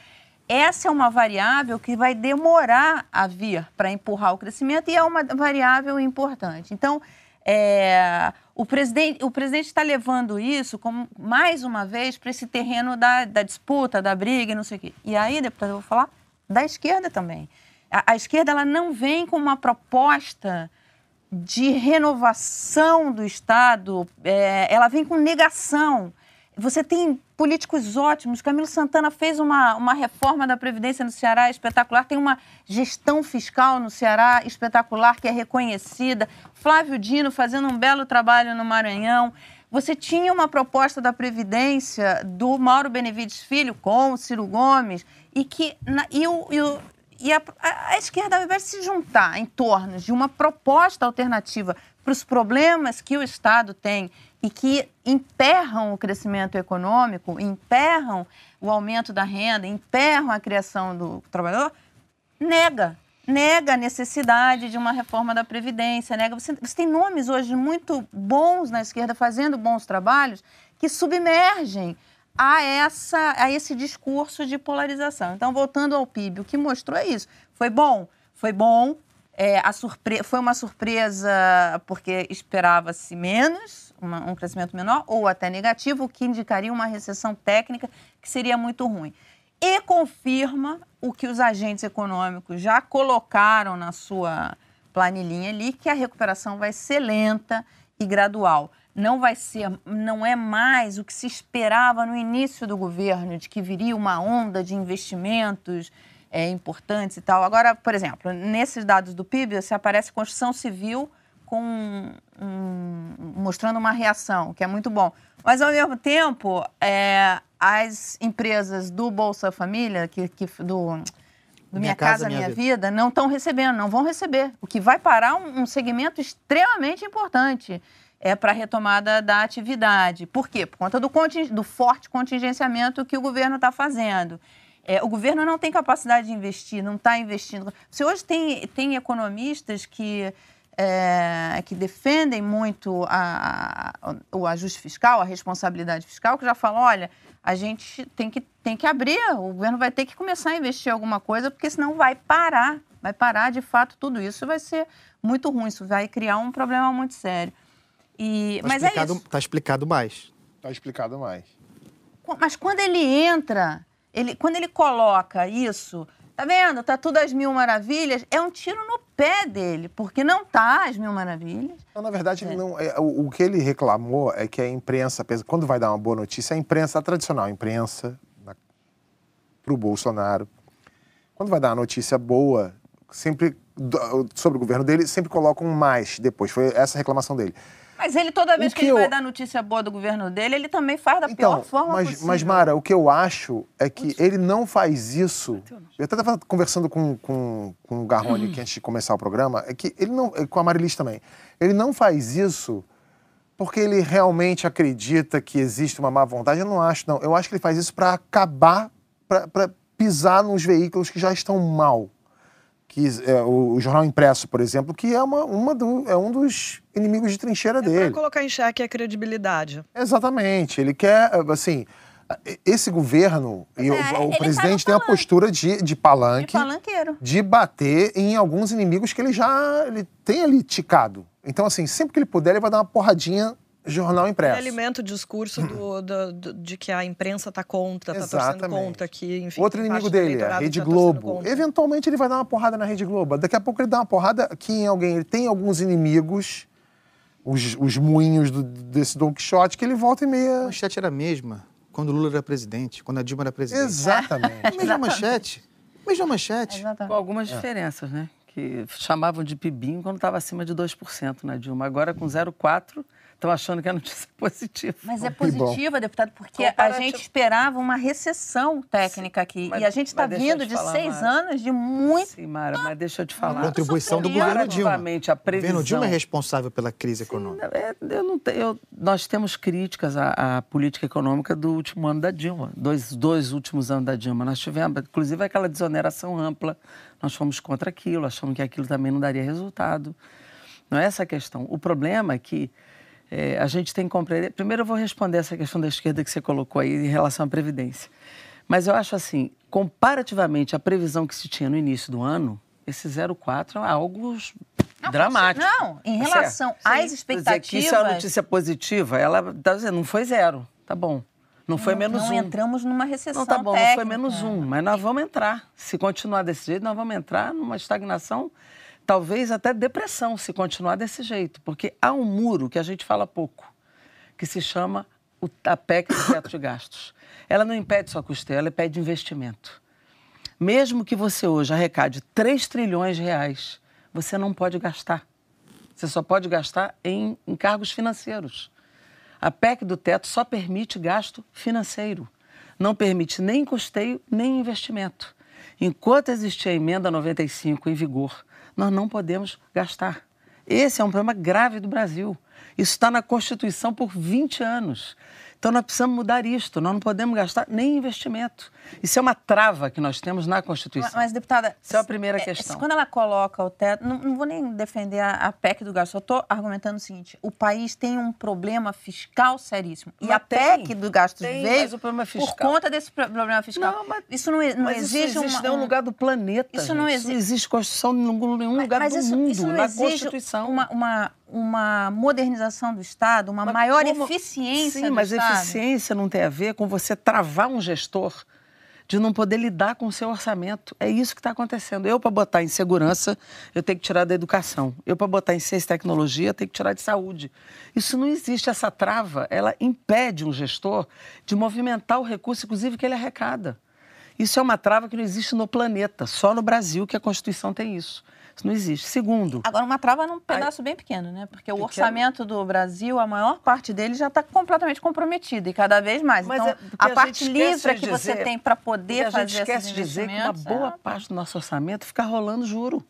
Essa é uma variável que vai demorar a vir para empurrar o crescimento e é uma variável importante. Então, é, o presidente o presidente está levando isso como mais uma vez para esse terreno da, da disputa, da briga, e não sei o quê. E aí, deputado, eu vou falar da esquerda também. A, a esquerda ela não vem com uma proposta de renovação do Estado, é, ela vem com negação. Você tem políticos ótimos. Camilo Santana fez uma, uma reforma da Previdência no Ceará espetacular. Tem uma gestão fiscal no Ceará espetacular que é reconhecida. Flávio Dino fazendo um belo trabalho no Maranhão. Você tinha uma proposta da Previdência do Mauro Benevides Filho com o Ciro Gomes e que na, e o, e o e a, a, a esquerda, de se juntar em torno de uma proposta alternativa para os problemas que o Estado tem e que emperram o crescimento econômico, emperram o aumento da renda, emperram a criação do trabalhador, nega. Nega a necessidade de uma reforma da Previdência, nega. Você, você tem nomes hoje muito bons na esquerda fazendo bons trabalhos que submergem a, essa, a esse discurso de polarização. Então, voltando ao PIB, o que mostrou é isso. Foi bom? Foi bom. É, a surpre... Foi uma surpresa porque esperava-se menos, uma, um crescimento menor, ou até negativo, o que indicaria uma recessão técnica que seria muito ruim. E confirma o que os agentes econômicos já colocaram na sua planilhinha ali, que a recuperação vai ser lenta e gradual não vai ser, não é mais o que se esperava no início do governo, de que viria uma onda de investimentos é, importantes e tal. Agora, por exemplo, nesses dados do PIB, você aparece construção civil com um, mostrando uma reação, que é muito bom. Mas, ao mesmo tempo, é, as empresas do Bolsa Família, que, que do, do Minha, Casa, Minha, minha vida. vida, não estão recebendo, não vão receber. O que vai parar um, um segmento extremamente importante é, para a retomada da atividade. Por quê? Por conta do, do forte contingenciamento que o governo está fazendo. É, o governo não tem capacidade de investir, não está investindo. Se hoje tem, tem economistas que, é, que defendem muito a, a, o ajuste fiscal, a responsabilidade fiscal, que já falam, olha, a gente tem que, tem que abrir, o governo vai ter que começar a investir alguma coisa, porque senão vai parar, vai parar de fato tudo isso, vai ser muito ruim, isso vai criar um problema muito sério. E, tá mas é isso. Tá explicado mais. Tá explicado mais. Mas quando ele entra, ele, quando ele coloca isso, tá vendo? Tá tudo às mil maravilhas, é um tiro no pé dele, porque não tá às mil maravilhas. Não, na verdade, é. não, é, o, o, que ele reclamou é que a imprensa, quando vai dar uma boa notícia, a imprensa, a tradicional imprensa, para o Bolsonaro, quando vai dar uma notícia boa, sempre sobre o governo dele, sempre colocam mais depois. Foi essa a reclamação dele. Mas ele, toda vez que, que, ele eu... vai dar notícia boa do governo dele, ele também faz da então, pior forma mas, possível. Mas, Mara, o que eu acho é que ele não faz isso. Eu até estava conversando com, com, com o Garrone hum. antes de começar o programa, é que ele não. Com a Marilis também. Ele não faz isso porque ele realmente acredita que existe uma má vontade. Eu não acho, não. Eu acho que ele faz isso para acabar, para pisar nos veículos que já estão mal que é, o, o, jornal impresso, por exemplo, que é, uma, uma do, é um dos inimigos de trincheira é dele. Para colocar em xeque a credibilidade. Exatamente. Ele quer, assim, esse governo e o, é, o presidente tem a postura de, de palanque, de palanqueiro, de bater em alguns inimigos que ele já ele tem ali ticado. Então, assim, sempre que ele puder, ele vai dar uma porradinha jornal impresso. Ele alimenta o discurso do, do, do, de que a imprensa está contra, está torcendo contra, que, enfim... Outro inimigo dele, a Rede tá Globo. Eventualmente ele vai dar uma porrada na Rede Globo. Daqui a pouco ele dá uma porrada aqui em alguém. Ele tem alguns inimigos, os, os moinhos do, desse Don Quixote, que ele volta e meia... A manchete era a mesma quando o Lula era presidente, quando a Dilma era presidente. Exatamente. (laughs) a mesma manchete. Mesma manchete. Com algumas é. diferenças, né? Que chamavam de pibinho quando estava acima de 2% na Dilma. Agora, com 0,4%, Estão achando que é notícia positiva. Mas é positiva, deputado, porque a gente esperava uma recessão técnica aqui. Mas, e a gente está vindo de falar, seis Mara. anos de muito. Sim, Mara, mas deixa eu te falar. A contribuição do governo Dilma. A previsão... O governo Dilma é responsável pela crise econômica. Sim, é, eu não eu, nós temos críticas à, à, política econômica do último ano da Dilma, dois, dois últimos anos da Dilma. Nós tivemos, inclusive, aquela desoneração ampla. Nós fomos contra aquilo, achamos que aquilo também não daria resultado. Não é essa a questão. O problema é que é, a gente tem que compreender. Primeiro, eu vou responder essa questão da esquerda que você colocou aí em relação à Previdência. Mas eu acho assim, comparativamente à previsão que se tinha no início do ano, esse 0,4 é algo não, dramático. Não, em relação certo? às Sim. expectativas. Dizer que isso é uma notícia positiva, ela está dizendo, não foi zero, tá bom. Não foi não, menos não um. Não entramos numa recessão. Não, tá bom, técnica. não foi menos um, mas nós vamos entrar. Se continuar desse jeito, nós vamos entrar numa estagnação talvez até depressão se continuar desse jeito, porque há um muro que a gente fala pouco, que se chama a PEC do teto de gastos. Ela não impede só custeio, ela impede investimento. Mesmo que você hoje arrecade 3 trilhões de reais, você não pode gastar. Você só pode gastar em encargos financeiros. A PEC do teto só permite gasto financeiro. Não permite nem custeio, nem investimento. Enquanto existir a emenda 95 em vigor, nós não podemos gastar. Esse é um problema grave do Brasil. Isso está na Constituição por 20 anos. Então nós precisamos mudar isto. Nós não podemos gastar nem investimento. Isso é uma trava que nós temos na Constituição. Mas, deputada, isso é a primeira é, questão. Quando ela coloca o teto, não, não vou nem defender a, a PEC do gasto, só estou argumentando o seguinte: o país tem um problema fiscal seríssimo. E a tem, PEC do gasto tem, veio por conta desse problema fiscal. Não, mas, isso não, não mas exige isso existe uma, um... lugar do planeta. Isso gente. não existe. Não existe Constituição em nenhum lugar mas, do isso, mundo. Isso não na exige Constituição. Uma, uma, uma modernização do Estado, uma mas maior como... eficiência Sim, do mas Estado. Eficiência não tem a ver com você travar um gestor de não poder lidar com o seu orçamento. É isso que está acontecendo. Eu, para botar em segurança, eu tenho que tirar da educação. Eu, para botar em ciência e tecnologia, eu tenho que tirar de saúde. Isso não existe, essa trava, ela impede um gestor de movimentar o recurso, inclusive, que ele arrecada. Isso é uma trava que não existe no planeta, só no Brasil que a Constituição tem isso. Isso não existe. Segundo. Agora, uma trava num pedaço bem pequeno, né? Porque pequeno. o orçamento do Brasil, a maior parte dele já está completamente comprometido e cada vez mais. Mas então, é a, a parte livre que você tem para poder fazer A gente esquece de dizer que uma boa é... parte do nosso orçamento fica rolando juro.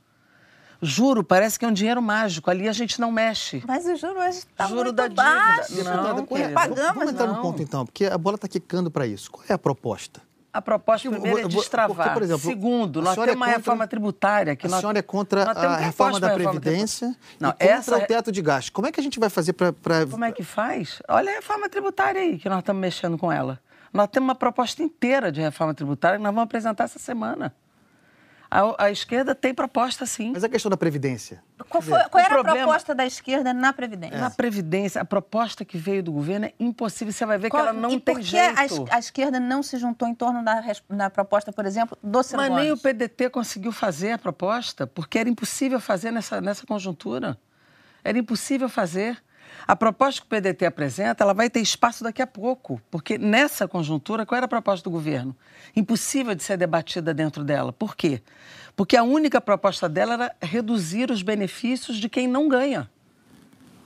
Juro, parece que é um dinheiro mágico. Ali a gente não mexe. Mas o juro hoje está muito da baixo. Dívida. Não, não, pagamos, Vamos entrar não. no ponto, então, porque a bola está quicando para isso. Qual é a proposta? A proposta primeiro é destravar. Porque, por exemplo, Segundo, nós temos é uma contra, reforma tributária que a nós, senhora é contra a reforma da Previdência não, e contra essa... o teto de gastos. Como é que a gente vai fazer para... Pra... Como é que faz? Olha a reforma tributária aí, que nós estamos mexendo com ela. Nós temos uma proposta inteira de reforma tributária que nós vamos apresentar essa semana. A, a, esquerda tem proposta, sim. Mas a questão da Previdência? Qual, foi, qual era problema... a proposta da esquerda na Previdência? É. Na Previdência, a proposta que veio do governo é impossível. Você vai ver qual... que ela não e tem jeito. por que a esquerda não se juntou em torno da, da proposta, por exemplo, do Ciro Mas nem o PDT conseguiu fazer a proposta, porque era impossível fazer nessa, nessa conjuntura. Era impossível fazer. A proposta que o PDT apresenta, ela vai ter espaço daqui a pouco, porque nessa conjuntura, qual era a proposta do governo? Impossível de ser debatida dentro dela. Por quê? Porque a única proposta dela era reduzir os benefícios de quem não ganha.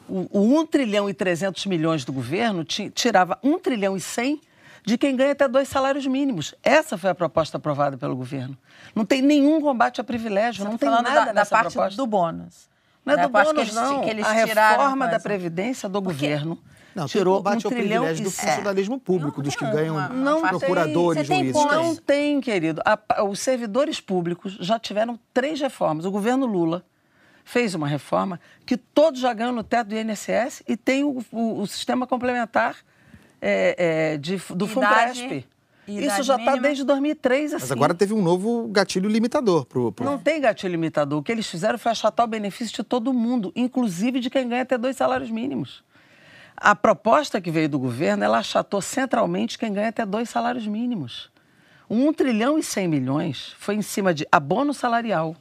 O, o 1 trilhão e 300 milhões do governo tirava 1 trilhão e 100 de quem ganha até dois salários mínimos. Essa foi a proposta aprovada pelo governo. Não tem nenhum combate a privilégio, Você não tá tem nada da, nessa da parte proposta. do bônus. Não é do bônus, que eles, não. Que eles a reforma da Previdência do Porque... governo não, tirou um trilhão e... do funcionalismo público, não dos que ganham uma, não procuradores, tem, juízes. Não tem, querido. A, os servidores públicos já tiveram três reformas. O governo Lula fez uma reforma que todos já ganham no teto do INSS e tem o, o, o sistema complementar é, é, de, do FUNPRESP. Isso já está desde 2003, assim. Mas agora teve um novo gatilho limitador. Pro, pro... Não tem gatilho limitador. O que eles fizeram foi achatar o benefício de todo mundo, inclusive de quem ganha até dois salários mínimos. A proposta que veio do governo, ela achatou centralmente quem ganha até dois salários mínimos. Um trilhão e cem milhões foi em cima de abono salarial,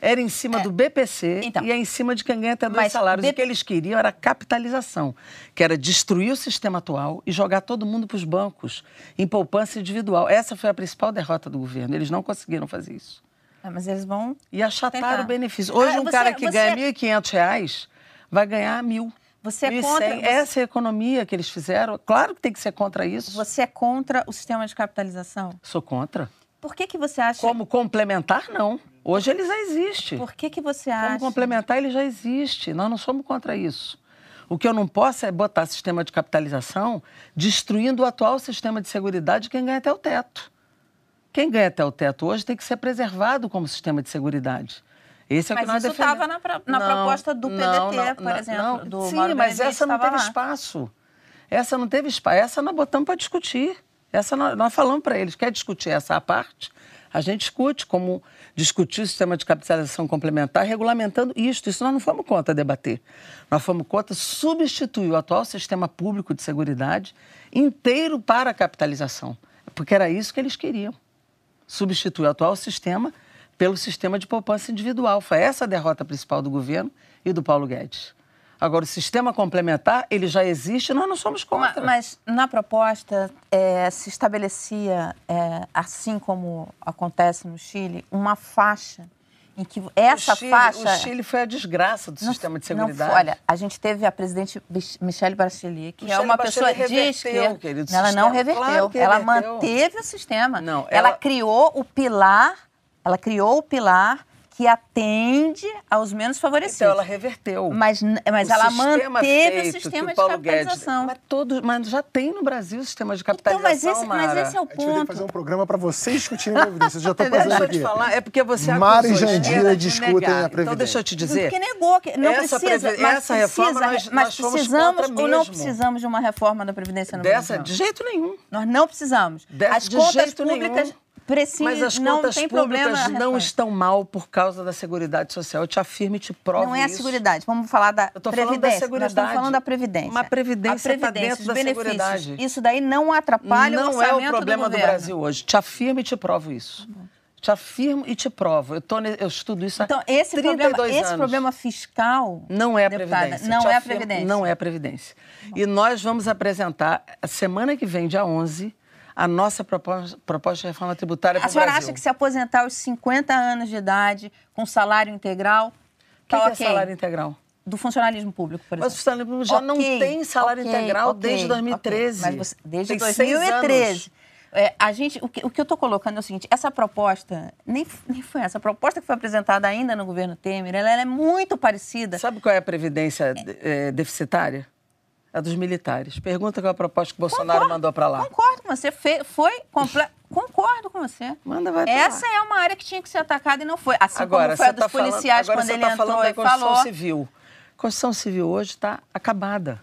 era em cima é. do BPC então, e é em cima de quem ganha até dois salários. B... O que eles queriam era capitalização, que era destruir o sistema atual e jogar todo mundo para os bancos, em poupança individual. Essa foi a principal derrota do governo. Eles não conseguiram fazer isso. É, mas eles vão. E achataram o benefício. Hoje, ah, um você, cara que você... ganha R$ 1.500 vai ganhar mil. Você é contra. Você... Essa é economia que eles fizeram. Claro que tem que ser contra isso. Você é contra o sistema de capitalização? Sou contra. Por que, que você acha. Como complementar, não. Hoje ele já existe. Por que, que você acha. Como complementar, ele já existe. Nós não somos contra isso. O que eu não posso é botar sistema de capitalização destruindo o atual sistema de segurança de quem ganha até o teto. Quem ganha até o teto hoje tem que ser preservado como sistema de segurança. Esse é mas o que nós isso estava na, na não, proposta do PDT, não, não, por exemplo. Do sim, Mauro mas essa não teve lá. espaço. Essa não teve espaço. Essa nós botamos para discutir. Essa nós, nós falamos para eles. Quer discutir essa parte? A gente discute como discutir o sistema de capitalização complementar regulamentando isto. Isso nós não fomos contra debater. Nós fomos contra substituir o atual sistema público de seguridade inteiro para a capitalização. Porque era isso que eles queriam. Substituir o atual sistema pelo sistema de poupança individual. Foi essa a derrota principal do governo e do Paulo Guedes. Agora, o sistema complementar, ele já existe, nós não somos contra. Mas, mas na proposta é, se estabelecia, é, assim como acontece no Chile, uma faixa em que essa o Chile, faixa... O Chile foi a desgraça do não, sistema de segurança. Olha, a gente teve a presidente Michelle Bachelet, que é Michelle é uma Bachelet pessoa de esquerda. Ela não reverteu. Claro ela reverteu. manteve o sistema. Não, ela... ela criou o pilar ela criou o pilar que atende aos menos favorecidos. Então ela reverteu. Mas, mas ela manteve o sistema de capitalização. Guedes, mas, todo, mas já tem no Brasil o sistema de capitalização, então, mas esse, mas esse é o ponto. A gente vai fazer um programa para vocês discutirem a Previdência. Eu já estou fazendo deixa aqui. Deixa eu te falar, é porque você Mara e Jandira discutem a Previdência. Então deixa eu te dizer. Porque negou, que não essa precisa. Mas essa reforma nós, mas nós precisamos ou não precisamos de uma reforma da Previdência no Dessa, Brasil? De jeito nenhum. Nós não precisamos. Dessa, As contas públicas... Nenhum precisa, Mas as contas públicas não estão mal por causa da Seguridade Social. Eu te afirmo e te provo Não é a. Seguridade. Vamos falar da eu tô Previdência. Falando da seguridade. Nós estamos falando da Previdência. Uma Previdência está dentro da Seguridade. Isso daí não atrapalha não o orçamento Não é o problema do, do, Brasil hoje. Te afirmo e te provo isso. Te afirmo e te provo. Eu, tô, eu estudo isso então, há esse 32 problema, anos. Esse problema fiscal... Não é a Previdência. Não te é a afirmo, Previdência. Não é a Previdência. E nós vamos apresentar, a semana que vem, dia 11 a nossa proposta, proposta de reforma tributária para o Brasil. A senhora acha que se aposentar aos 50 anos de idade, com salário integral, o que, tá que okay. é salário integral? Do funcionalismo público, por exemplo. Mas o funcionalismo público já okay, não tem salário okay, integral desde 2013. Mas você, desde tem 2013. É, a gente, o que, o que eu estou colocando é o seguinte: essa proposta, nem, nem foi essa, a proposta que foi apresentada ainda no governo Temer, ela, ela é muito parecida. Sabe qual é a previdência é. É, deficitária? A dos militares. Pergunta qual é a proposta que o Bolsonaro concordo, mandou para lá. Concordo com você. Fe, foi completo. Concordo com você. Manda, vai Essa lá. é uma área que tinha que ser atacada e não foi. Assim agora, como foi a dos tá policiais falando, quando ele tá entrou falando da Constituição falou. Civil. A Constituição Civil hoje está acabada.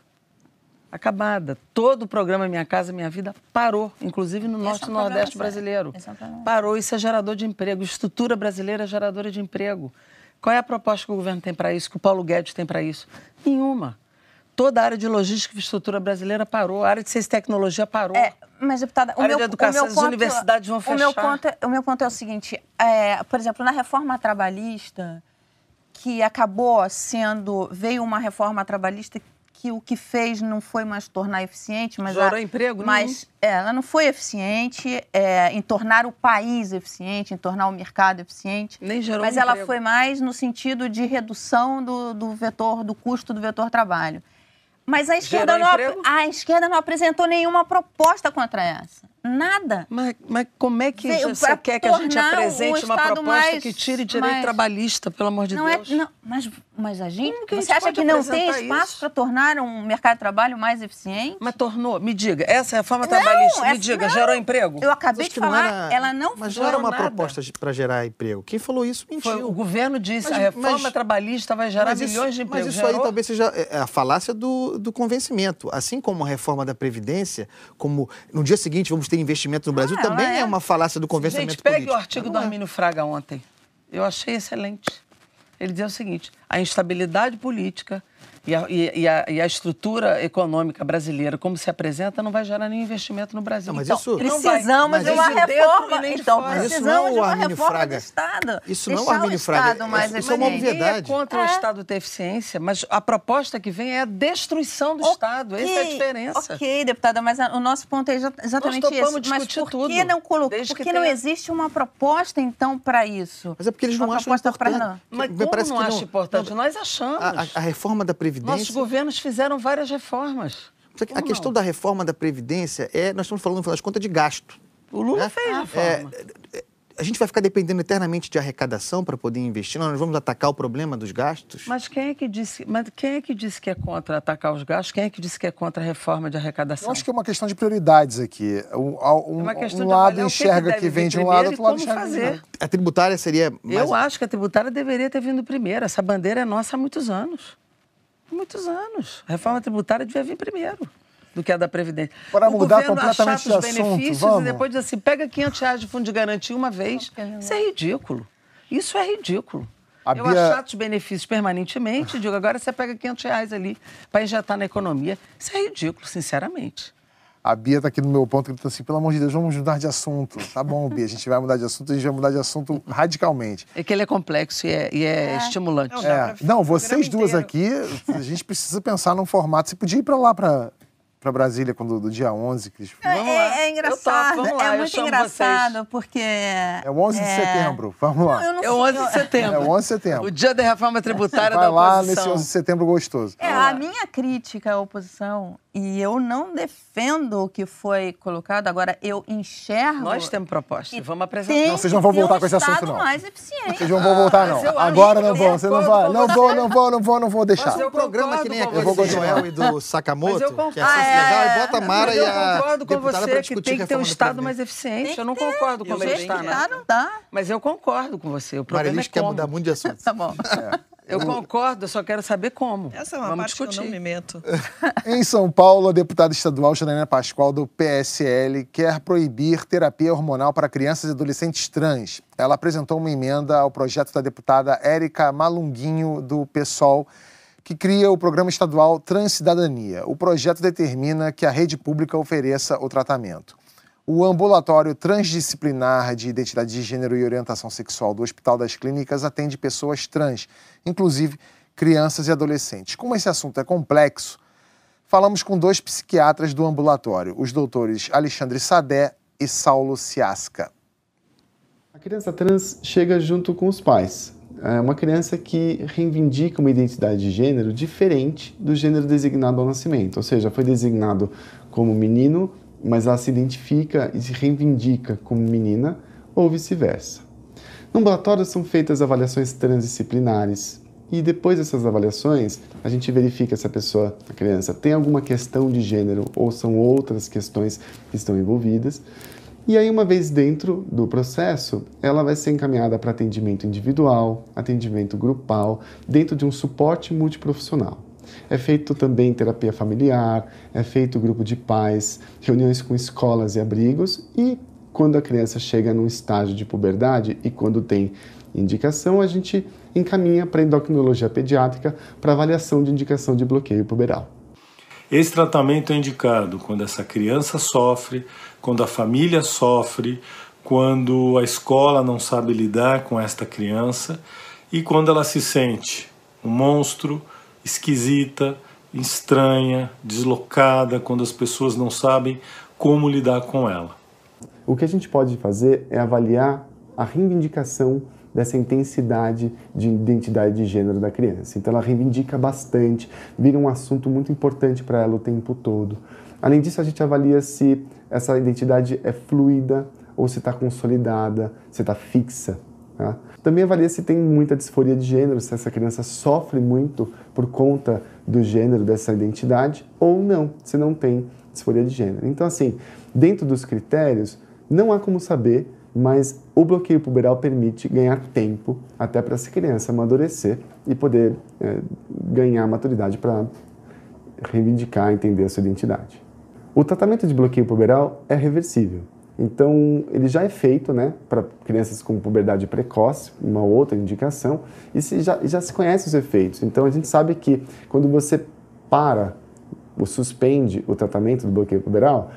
Acabada. Todo o programa Minha Casa Minha Vida parou, inclusive no Norte e é um Nordeste brasileiro. Exatamente. Parou. Isso é gerador de emprego. Estrutura brasileira é geradora de emprego. Qual é a proposta que o governo tem para isso, que o Paulo Guedes tem para isso? Nenhuma toda a área de logística e infraestrutura brasileira parou, a área de ciência e tecnologia parou. É, mas, deputada, o a área meu, de educação, o meu ponto, as universidades vão fechar. O meu ponto, é, o meu ponto é o seguinte, é, por exemplo, na reforma trabalhista, que acabou sendo, veio uma reforma trabalhista que o que fez não foi mais tornar eficiente, mas gerou a, emprego, mas é, ela não foi eficiente é, em tornar o país eficiente, em tornar o mercado eficiente. Nem gerou mas um ela emprego. foi mais no sentido de redução do, do vetor, do custo do vetor trabalho. Mas a esquerda, não, a esquerda não apresentou nenhuma proposta contra essa. Nada. Mas, mas como é que Veio você quer que a gente apresente uma proposta mais, que tire direito mais... trabalhista, pelo amor de não Deus? É, não, mas, mas a gente. Que você a gente acha que não tem espaço para tornar um mercado de trabalho mais eficiente? Mas tornou. Me diga, essa reforma não, trabalhista, me diga, não. gerou emprego? Eu acabei de falar, era, ela não Mas não era uma nada. proposta para gerar emprego. Quem falou isso mentiu. Foi, o governo disse Mas- a reforma mas- trabalhista vai gerar Mas isso- milhões de empregos. Mas isso aí Gerou? talvez seja é, a falácia do, do convencimento. Assim como a reforma da Previdência, como no dia seguinte vamos ter investimento no Brasil, Ah, também é. é. uma falácia do convencimento Gente, pegue político. o artigo do Não é. Armínio Fraga ontem. Eu achei excelente. Ele dizia o seguinte: a instabilidade política e a, e- a- e a estrutura econômica brasileira, como se apresenta, não vai gerar nenhum investimento no Brasil. Não, mas Então, isso- não. Precisamos Mas de uma isso reforma. de Então, fora. Mas isso precisamos não é o de uma Armínio reforma Fraga. do Estado. Isso não é o Armínio Fraga. Isso é uma. Ninguém é obviedade. contra o Estado ter eficiência, mas a proposta que vem é a destruição do Estado. Essa é a diferença. Ok, deputada, mas a- o nosso ponto é exa- exatamente esse. Mas por que tudo, não colocou? Por que que não tenha- existe uma proposta, então, para isso? Mas é porque eles não Uma acham proposta pra- importante. Mas como parece não que acha importante? Nós achamos. A reforma da Previdência Previdência. Nossos governos fizeram várias reformas. a questão da reforma da Previdência é. Nós estamos falando, no final das contas, de gasto. O Lula né? fez reforma. É, a gente vai ficar dependendo eternamente de arrecadação para poder investir? Nós vamos atacar o problema dos gastos? Mas quem é que disse, mas quem é que disse que é contra atacar os gastos? Quem é que disse que é contra a reforma de arrecadação? Eu acho que é uma questão de prioridades aqui. Um, um, é um lado enxerga que, que vem de um lado, outro lado enxerga fazer. A tributária seria mais... Eu acho que a tributária deveria ter vindo primeiro. Essa bandeira é nossa há muitos anos. Há muitos anos. A reforma tributária devia vir primeiro do que a da Previdência. Para o mudar completamente de assunto, benefícios vamos. e depois diz assim, pega 500 reais de fundo de garantia uma vez. Isso é ridículo. Isso é ridículo. A eu Bia... achato os benefícios permanentemente, digo, agora você pega 500 reais ali para injetar na economia. Isso é ridículo, sinceramente. A Bia está aqui no meu ponto, gritando assim, pelo amor de Deus, vamos mudar de assunto. Tá bom, Bia, a gente vai mudar de assunto, a gente vai mudar de assunto radicalmente. É que ele é complexo e é, e é, é. estimulante. Não, é. não vocês duas aqui, a gente precisa pensar num formato. Você podia ir para lá para para Brasília quando do dia 11, Cris? É, vamos lá. É, é engraçado, topo, lá, é muito engraçado, vocês. porque... É o 11 de é... setembro, vamos lá. Não, não é o 11 de setembro. É o 11 de setembro. O dia da reforma tributária Vai da oposição. Lá nesse 11 de setembro gostoso. É, a minha crítica à oposição e eu não defendo o que foi colocado, agora eu enxergo. Nós temos proposta. Vamos apresentar. Não, vocês não vão voltar com esse assunto, não. mais eficiente. Vocês não vão voltar, não. Agora não vão. Você não vai. Não vou, não vou, não vou, não vou deixar. Fazer o programa que nem aquele do Joel e do Sakamoto, que é ah, legal, e bota a Mara e a. Eu concordo com você que tem que ter um Estado mais eficiente. Eu não concordo com você. Não dá. Mas eu concordo com você. O problema é quer mudar muito de assunto. Tá bom. Eu concordo, eu só quero saber como. Essa é uma Vamos parte discutir. que eu não me meto. (laughs) em São Paulo, a deputada estadual Janaína Pascoal, do PSL, quer proibir terapia hormonal para crianças e adolescentes trans. Ela apresentou uma emenda ao projeto da deputada Érica Malunguinho, do PSOL, que cria o programa estadual Transcidadania. O projeto determina que a rede pública ofereça o tratamento. O ambulatório transdisciplinar de identidade de gênero e orientação sexual do Hospital das Clínicas atende pessoas trans, inclusive crianças e adolescentes. Como esse assunto é complexo, falamos com dois psiquiatras do ambulatório, os doutores Alexandre Sadé e Saulo Ciasca. A criança trans chega junto com os pais. É uma criança que reivindica uma identidade de gênero diferente do gênero designado ao nascimento, ou seja, foi designado como menino mas ela se identifica e se reivindica como menina ou vice-versa. No ambulatório são feitas avaliações transdisciplinares e depois dessas avaliações a gente verifica se a pessoa, a criança, tem alguma questão de gênero ou são outras questões que estão envolvidas. E aí, uma vez dentro do processo, ela vai ser encaminhada para atendimento individual, atendimento grupal, dentro de um suporte multiprofissional. É feito também terapia familiar, é feito grupo de pais, reuniões com escolas e abrigos e quando a criança chega num estágio de puberdade e quando tem indicação, a gente encaminha para a endocrinologia pediátrica para avaliação de indicação de bloqueio puberal. Esse tratamento é indicado quando essa criança sofre, quando a família sofre, quando a escola não sabe lidar com esta criança e quando ela se sente um monstro, esquisita, estranha, deslocada, quando as pessoas não sabem como lidar com ela. O que a gente pode fazer é avaliar a reivindicação dessa intensidade de identidade de gênero da criança. Então ela reivindica bastante, vira um assunto muito importante para ela o tempo todo. Além disso, a gente avalia se essa identidade é fluida ou se está consolidada, se está fixa. Tá? Também avalia se tem muita disforia de gênero, se essa criança sofre muito por conta do gênero, dessa identidade, ou não, se não tem disforia de gênero. Então, assim, dentro dos critérios, não há como saber, mas o bloqueio puberal permite ganhar tempo até para essa criança amadurecer e poder é, ganhar maturidade para reivindicar, entender a sua identidade. O tratamento de bloqueio puberal é reversível. Então, ele já é feito né, para crianças com puberdade precoce, uma outra indicação, e se já, já se conhece os efeitos. Então, a gente sabe que quando você para ou suspende o tratamento do bloqueio puberal,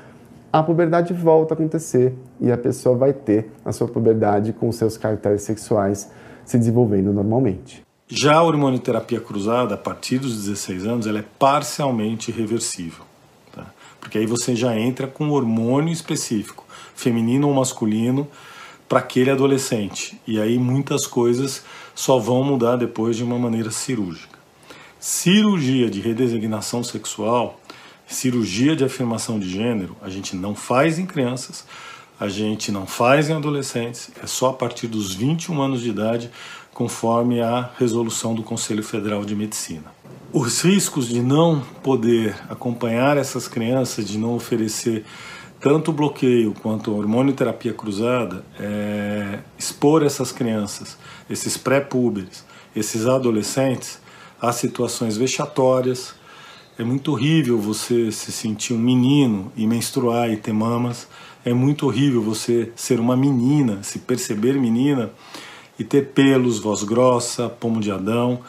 a puberdade volta a acontecer e a pessoa vai ter a sua puberdade com seus caracteres sexuais se desenvolvendo normalmente. Já a hormonioterapia cruzada, a partir dos 16 anos, ela é parcialmente reversível. Porque aí você já entra com um hormônio específico feminino ou masculino para aquele adolescente. E aí muitas coisas só vão mudar depois de uma maneira cirúrgica. cirurgia de redesignação sexual, cirurgia de afirmação de gênero, a gente não faz em crianças, a gente não faz em adolescentes, é só a partir dos 21 anos de idade, conforme a resolução do Conselho Federal de Medicina. Os riscos de não poder acompanhar essas crianças, de não oferecer tanto bloqueio quanto hormonioterapia cruzada, é expor essas crianças, esses pré-púberes, esses adolescentes, a situações vexatórias. É muito horrível você se sentir um menino e menstruar e ter mamas. É muito horrível você ser uma menina, se perceber menina e ter pelos, voz grossa, pomo de Adão.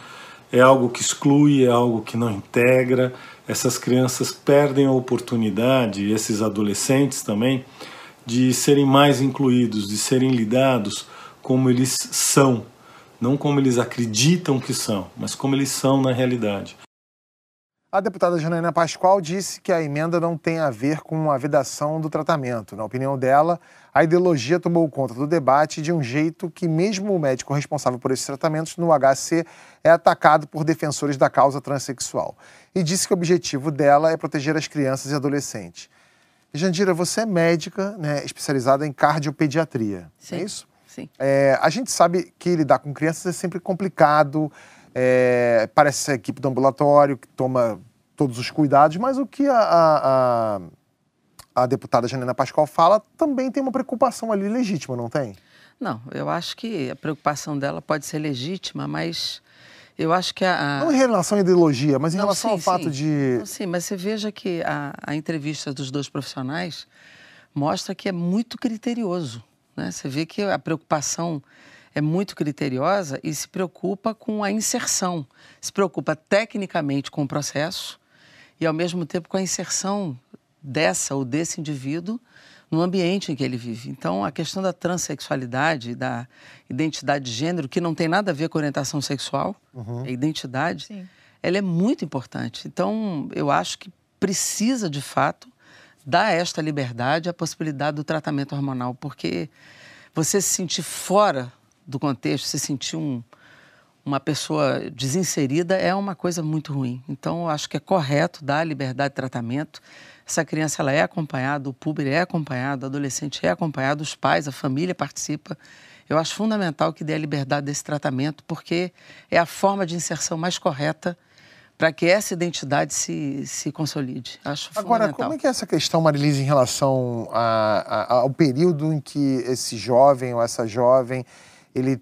É algo que exclui, é algo que não integra. Essas crianças perdem a oportunidade, esses adolescentes também, de serem mais incluídos, de serem lidados como eles são, não como eles acreditam que são, mas como eles são na realidade. A deputada Janaína Pascoal disse que a emenda não tem a ver com a vedação do tratamento. Na opinião dela, a ideologia tomou conta do debate de um jeito que, mesmo o médico responsável por esses tratamentos no HC é atacado por defensores da causa transexual. E disse que o objetivo dela é proteger as crianças e adolescentes. Jandira, você é médica né, especializada em cardiopediatria, Sim. é isso? Sim. É, a gente sabe que lidar com crianças é sempre complicado, é, parece ser a equipe do ambulatório que toma todos os cuidados, mas o que a, a, a, a deputada Janina Pascoal fala também tem uma preocupação ali legítima, não tem? Não, eu acho que a preocupação dela pode ser legítima, mas eu acho que a. Não em relação à ideologia, mas em Não, relação sim, ao fato sim. de. Não, Sim, mas você veja que a, a entrevista dos dois profissionais mostra que é muito criterioso. Né? Você vê que a preocupação é muito criteriosa e se preocupa com a inserção, se preocupa tecnicamente com o processo e, ao mesmo tempo, com a inserção dessa ou desse indivíduo no ambiente em que ele vive. Então, a questão da transexualidade, da identidade de gênero, que não tem nada a ver com orientação sexual, é identidade, Sim. ela é muito importante. Então, eu acho que precisa, de fato, dar esta liberdade, a possibilidade do tratamento hormonal, porque você se sentir fora do contexto, se sentir um, uma pessoa desinserida é uma coisa muito ruim. Então, eu acho que é correto dar a liberdade de tratamento. Essa criança ela é acompanhada, o público é acompanhado, o adolescente é acompanhado, os pais, a família participa. Eu acho fundamental que dê a liberdade desse tratamento, porque é a forma de inserção mais correta para que essa identidade se, se consolide. Acho Agora, fundamental. como é que é essa questão, Marilise, em relação a- a- ao período em que esse jovem ou essa jovem ele,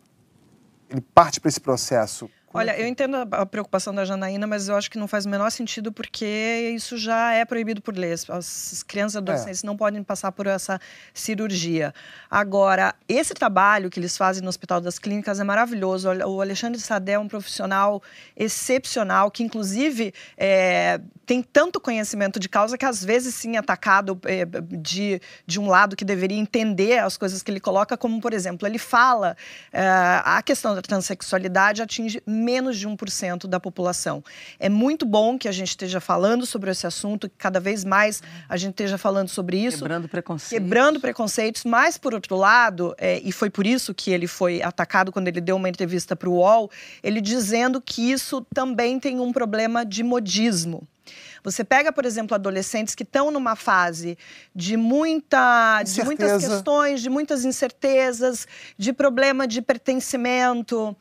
ele parte para esse processo? Como é Olha, eu entendo a preocupação da Janaína, mas eu acho que não faz o menor sentido porque isso já é proibido por lei. As- As crianças e adolescentes não podem passar por essa cirurgia. Agora, esse trabalho que eles fazem no Hospital das Clínicas é maravilhoso. O Alexandre Sadé é um profissional excepcional, que inclusive é, tem tanto conhecimento de causa que às vezes sim é atacado é, de, de um lado que deveria entender as coisas que ele coloca, como por exemplo, ele fala é, a questão da transexualidade atinge menos de 1% da população. É muito bom que a gente esteja falando sobre esse assunto, que cada vez mais a gente esteja falando sobre isso Quebrando preconceito. quebrando preconceitos, mas por outro lado, é, e foi por isso que ele foi atacado quando ele deu uma entrevista para o UOL, ele dizendo que isso também tem um problema de modismo. Você pega, por exemplo, adolescentes que estão numa fase de, muita, de muitas questões, de muitas incertezas, de problema de pertencimento.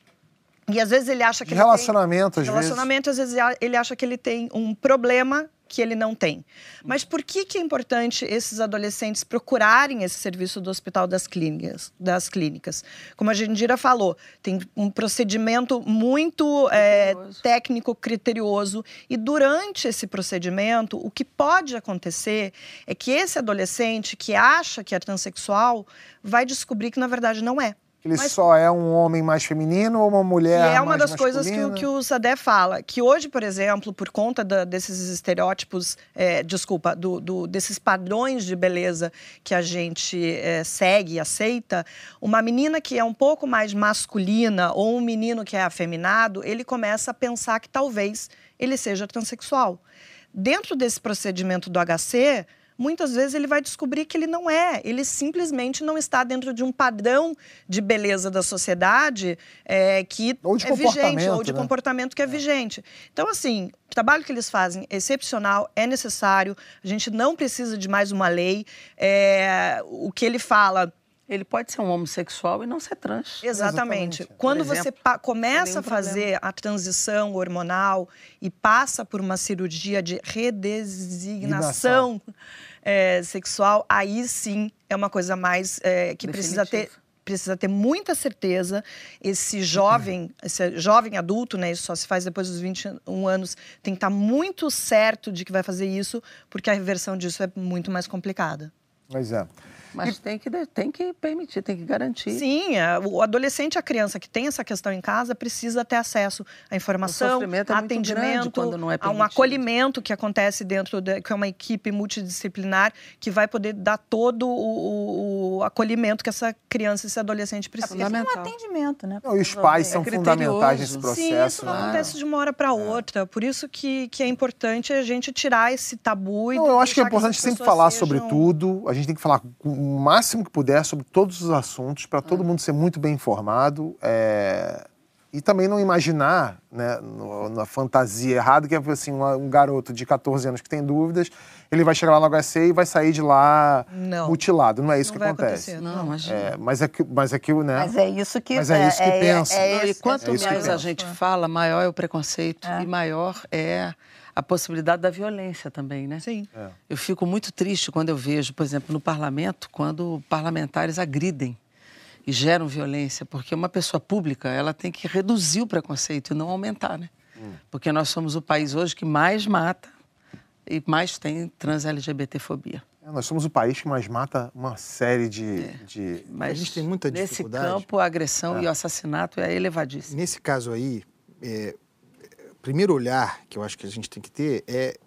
E às vezes ele acha que De ele tem- relacionamento, às vezes. Relacionamento, às vezes ele acha que ele tem um problema que ele não tem. Mas por que, que é importante esses adolescentes procurarem esse serviço do Hospital das Clínicas? Das clínicas? Como a Jandira falou, tem um procedimento muito é, Criterioso. técnico, criterioso. E durante esse procedimento, o que pode acontecer é que esse adolescente que acha que é transexual vai descobrir que, na verdade, não é. Ele Mas- só é um homem mais feminino ou uma mulher E é uma mais das coisas que, o- masculina? que o Sadé fala, que hoje, por exemplo, por conta da- desses estereótipos, é, desculpa, do- do- desses padrões de beleza que a gente é, segue e aceita, uma menina que é um pouco mais masculina ou um menino que é afeminado, ele começa a pensar que talvez ele seja transexual. Dentro desse procedimento do HC, muitas vezes ele vai descobrir que ele não é. Ele simplesmente não está dentro de um padrão de beleza da sociedade é, que é vigente, ou de né? comportamento que é, é vigente. Então, assim, o trabalho que eles fazem é excepcional, é necessário, a gente não precisa de mais uma lei. É, o que ele fala ele pode ser um homossexual e não ser trans. Exatamente. Exatamente. Quando exemplo, você começa a fazer problema. a transição hormonal e passa por uma cirurgia de redesignação é, sexual, aí sim é uma coisa mais é, que precisa ter precisa ter muita certeza. Esse jovem, esse jovem adulto, né, isso só se faz depois dos 21 anos, tem que estar muito certo de que vai fazer isso, porque a reversão disso é muito mais complicada. Pois é. Mas e... tem, que, tem que permitir, tem que garantir. Sim, é, o adolescente, a criança que tem essa questão em casa, precisa ter acesso à informação, é atendimento, é a um acolhimento que acontece dentro, de, que é uma equipe multidisciplinar, que vai poder dar todo o, o acolhimento que essa criança, esse adolescente é precisa. É um atendimento, né? Não, e os pais são fundamentais nesse processo. Sim, isso não né? acontece de uma hora para outra. Por isso que, que é importante a gente tirar esse tabu. Não, eu acho que é importante sempre falar sejam... sobre tudo. A gente tem que falar com máximo que puder sobre todos os assuntos, para todo hum. mundo ser muito bem informado. É... E também não imaginar, né, no, na fantasia errada, que é assim, um, um garoto de 14 anos que tem dúvidas, ele vai chegar lá no HC e vai sair de lá não. mutilado. Não é isso não que acontece. Não, imagina. É, mas é que, mas é que, né? Mas é isso que Mas é, isso que é, pensa. É, é, e quanto mais a gente fala, maior é o preconceito e maior é a possibilidade da violência também, né? Sim. É. Eu fico muito triste quando eu vejo, por exemplo, no parlamento, quando parlamentares agridem e geram violência, porque uma pessoa pública ela tem que reduzir o preconceito e não aumentar, né? Hum. Porque nós somos o país hoje que mais mata e mais tem trans-LGBT-fobia. É, nós somos o país que mais mata uma série de. É. de... Mas a gente tem muita dificuldade. Nesse campo, a agressão é. e o assassinato é elevadíssimo. Nesse caso aí, é, primeiro olhar que eu acho que a gente tem que ter é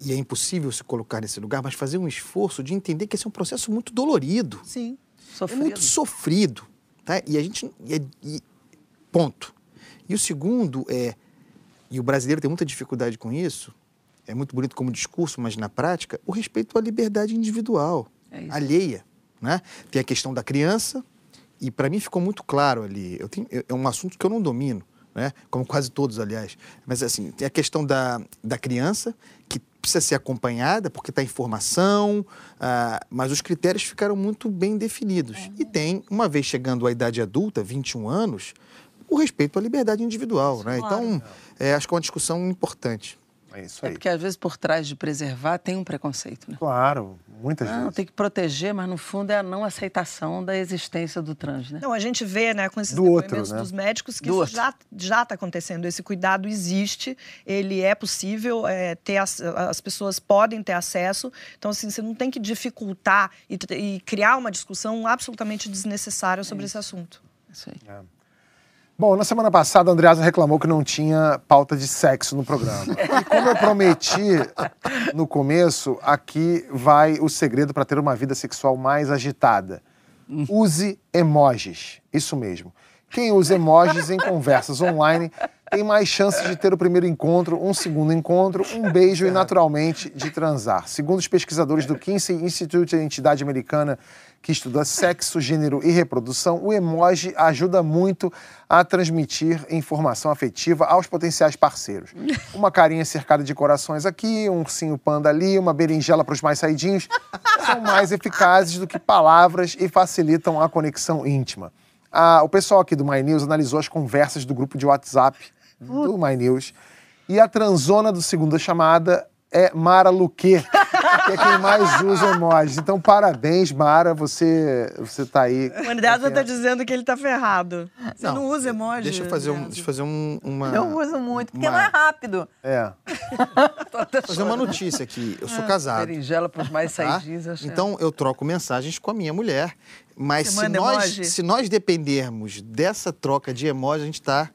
e é impossível se colocar nesse lugar, mas fazer um esforço de entender que esse é um processo muito dolorido. Sim. Sofrido. É muito sofrido, tá? E a gente e, e, ponto. E o segundo é e o brasileiro tem muita dificuldade com isso. É muito bonito como discurso, mas na prática, o respeito à liberdade individual, é alheia, né? Tem a questão da criança e para mim ficou muito claro ali. Eu tenho, é um assunto que eu não domino né? como quase todos, aliás. Mas, assim, tem a questão da, da criança, que precisa ser acompanhada, porque está em formação, uh, mas os critérios ficaram muito bem definidos. Uhum. E tem, uma vez chegando à idade adulta, 21 anos, o respeito à liberdade individual. Né? Claro. Então, é, acho que é uma discussão importante. É isso aí. É porque às vezes por trás de preservar tem um preconceito, né? Claro, muitas não, vezes. Tem que proteger, mas no fundo é a não aceitação da existência do trans, né? Não, a gente vê, né, com esses do outro, né? dos médicos que do isso outro. já está acontecendo. Esse cuidado existe, ele é possível, é, ter as, as pessoas podem ter acesso. Então, assim, você não tem que dificultar e, e criar uma discussão absolutamente desnecessária sobre é esse assunto. Isso aí. É. Bom, na semana passada a Andreasa reclamou que não tinha pauta de sexo no programa. (laughs) E como eu prometi no começo, aqui vai o segredo para ter uma vida sexual mais agitada. Use emojis. Isso mesmo. Quem usa emojis em conversas online tem mais chances de ter o primeiro encontro, um segundo encontro, um beijo e, naturalmente, de transar. Segundo os pesquisadores do Kinsey Institute, a entidade americana que estuda sexo, gênero e reprodução, o emoji ajuda muito a transmitir informação afetiva aos potenciais parceiros. (laughs) Uma carinha cercada de corações aqui, um ursinho panda ali, uma berinjela para os mais saidinhos, são mais eficazes do que palavras e facilitam a conexão íntima. Ah, o pessoal aqui do My News analisou as conversas do grupo de WhatsApp do My News e a transona do segunda chamada é Mara Luque, que é quem mais usa emojis. Então, parabéns, Mara, você, você tá aí. O Andreasa tá dizendo que ele tá ferrado. Você não, não usa emoji? Deixa eu fazer, um, deixa eu fazer um, uma... Eu uso muito, porque uma... não é rápido. É. (laughs) fazer uma notícia aqui. Eu sou casado. Berinjela pros mais tá? saidinhos. Tá? Então, eu troco mensagens com a minha mulher. Mas se nós, se nós dependermos dessa troca de emoji, a gente tá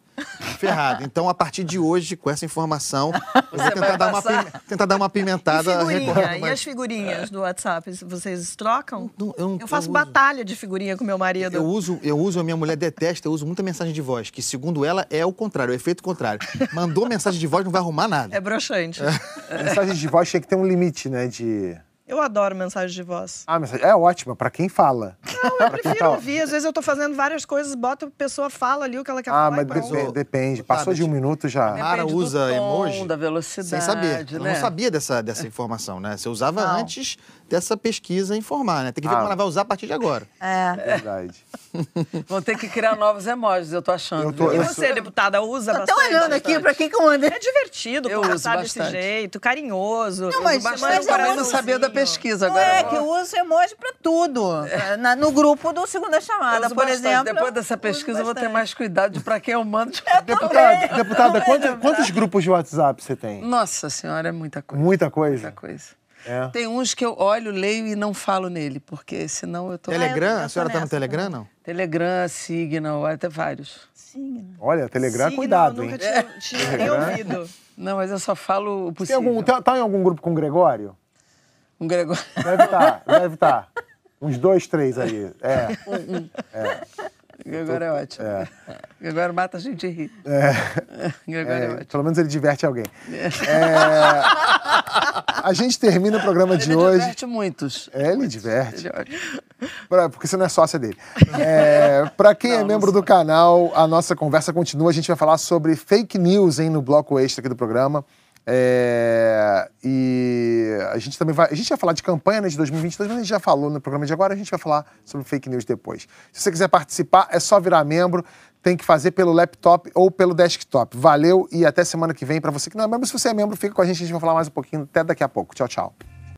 Ferrado. Então, a partir de hoje, com essa informação, eu (laughs) vou tentar dar, uma, tentar dar uma pimentada. E, figurinha, e as figurinhas do WhatsApp, vocês trocam? Não, eu, não, eu, faço eu batalha de figurinha com meu marido. Eu uso, eu uso, a minha mulher detesta, eu uso muita mensagem de voz, que segundo ela é o contrário, é o efeito contrário. Mandou mensagem de voz, não vai arrumar nada. É broxante. É. Mensagem de voz tinha que ter um limite, né? De Eu adoro mensagem de voz. Ah, mensagem é ótima, pra quem fala. Não, eu (laughs) prefiro ouvir. Às vezes eu tô fazendo várias coisas, bota a pessoa fala ali o que ela quer Ah, falar. mas e pronto. depe- depende. Passou de um minuto já. Mara Depende do usa tom, emoji da velocidade, sem saber. Né? não sabia dessa, dessa informação, né? Você usava Não. antes dessa pesquisa informar, né? Tem que ver Ah. como ela vai usar a partir de agora. É. Verdade. (laughs) Vão ter que criar novos emojis, eu tô achando. Eu tô-? E você, deputada, usa Tô bastante? até olhando aqui pra quem que manda. É divertido Eu conversar uso desse bastante. jeito, carinhoso. Não, mas- Você Mas, mas eu coraçãozinho. sabia da pesquisa Não agora. é, que eu uso emoji pra tudo. Na- no grupo do Segunda Eu Chamada, por bastante. exemplo. Depois eu dessa pesquisa, eu vou ter bastante. mais cuidado de pra quem eu mando. Deputada, deputada quanto- quantos grupos de WhatsApp você tem? Nossa senhora, é muita coisa. Muita coisa? Muita coisa. É. Tem uns que eu olho, leio e não falo nele, porque senão eu tô. Telegram? eu tô a senhora tá no Telegram, não? Telegram, Signal, até vários. Sim. Olha, Telegram, Signal, cuidado, nunca hein? tinha, (laughs) tinha nem ouvido. Não, mas eu só falo o Tem possível. algum, tá, tá em algum grupo com o Gregório? Um Gregório. Deve estar, (laughs) deve estar. Uns dois, três aí. É. Gregório é ótimo. É. (laughs) Gregório mata a gente e ri. (laughs) Gregório é, É, ótimo. pelo menos ele diverte alguém. É, a gente termina o programa de Ele hoje. diverte muitos. É, ele diverte. Ele é. Pra- porque você não é sócia dele. É, para quem é membro do canal, a nossa conversa continua. A gente vai falar sobre fake news hein, no bloco extra aqui do programa. É, e a gente também vai. A gente vai falar de campanha né, de 2022, mas a gente já falou no programa de agora, a gente vai falar sobre fake news depois. Se você quiser participar, é só virar membro. Tem que fazer pelo laptop ou pelo desktop. Valeu e até semana que vem. Para você que não é membro, se você é membro, fica com a gente, a gente vai falar mais um pouquinho. Até daqui a pouco. Tchau, tchau.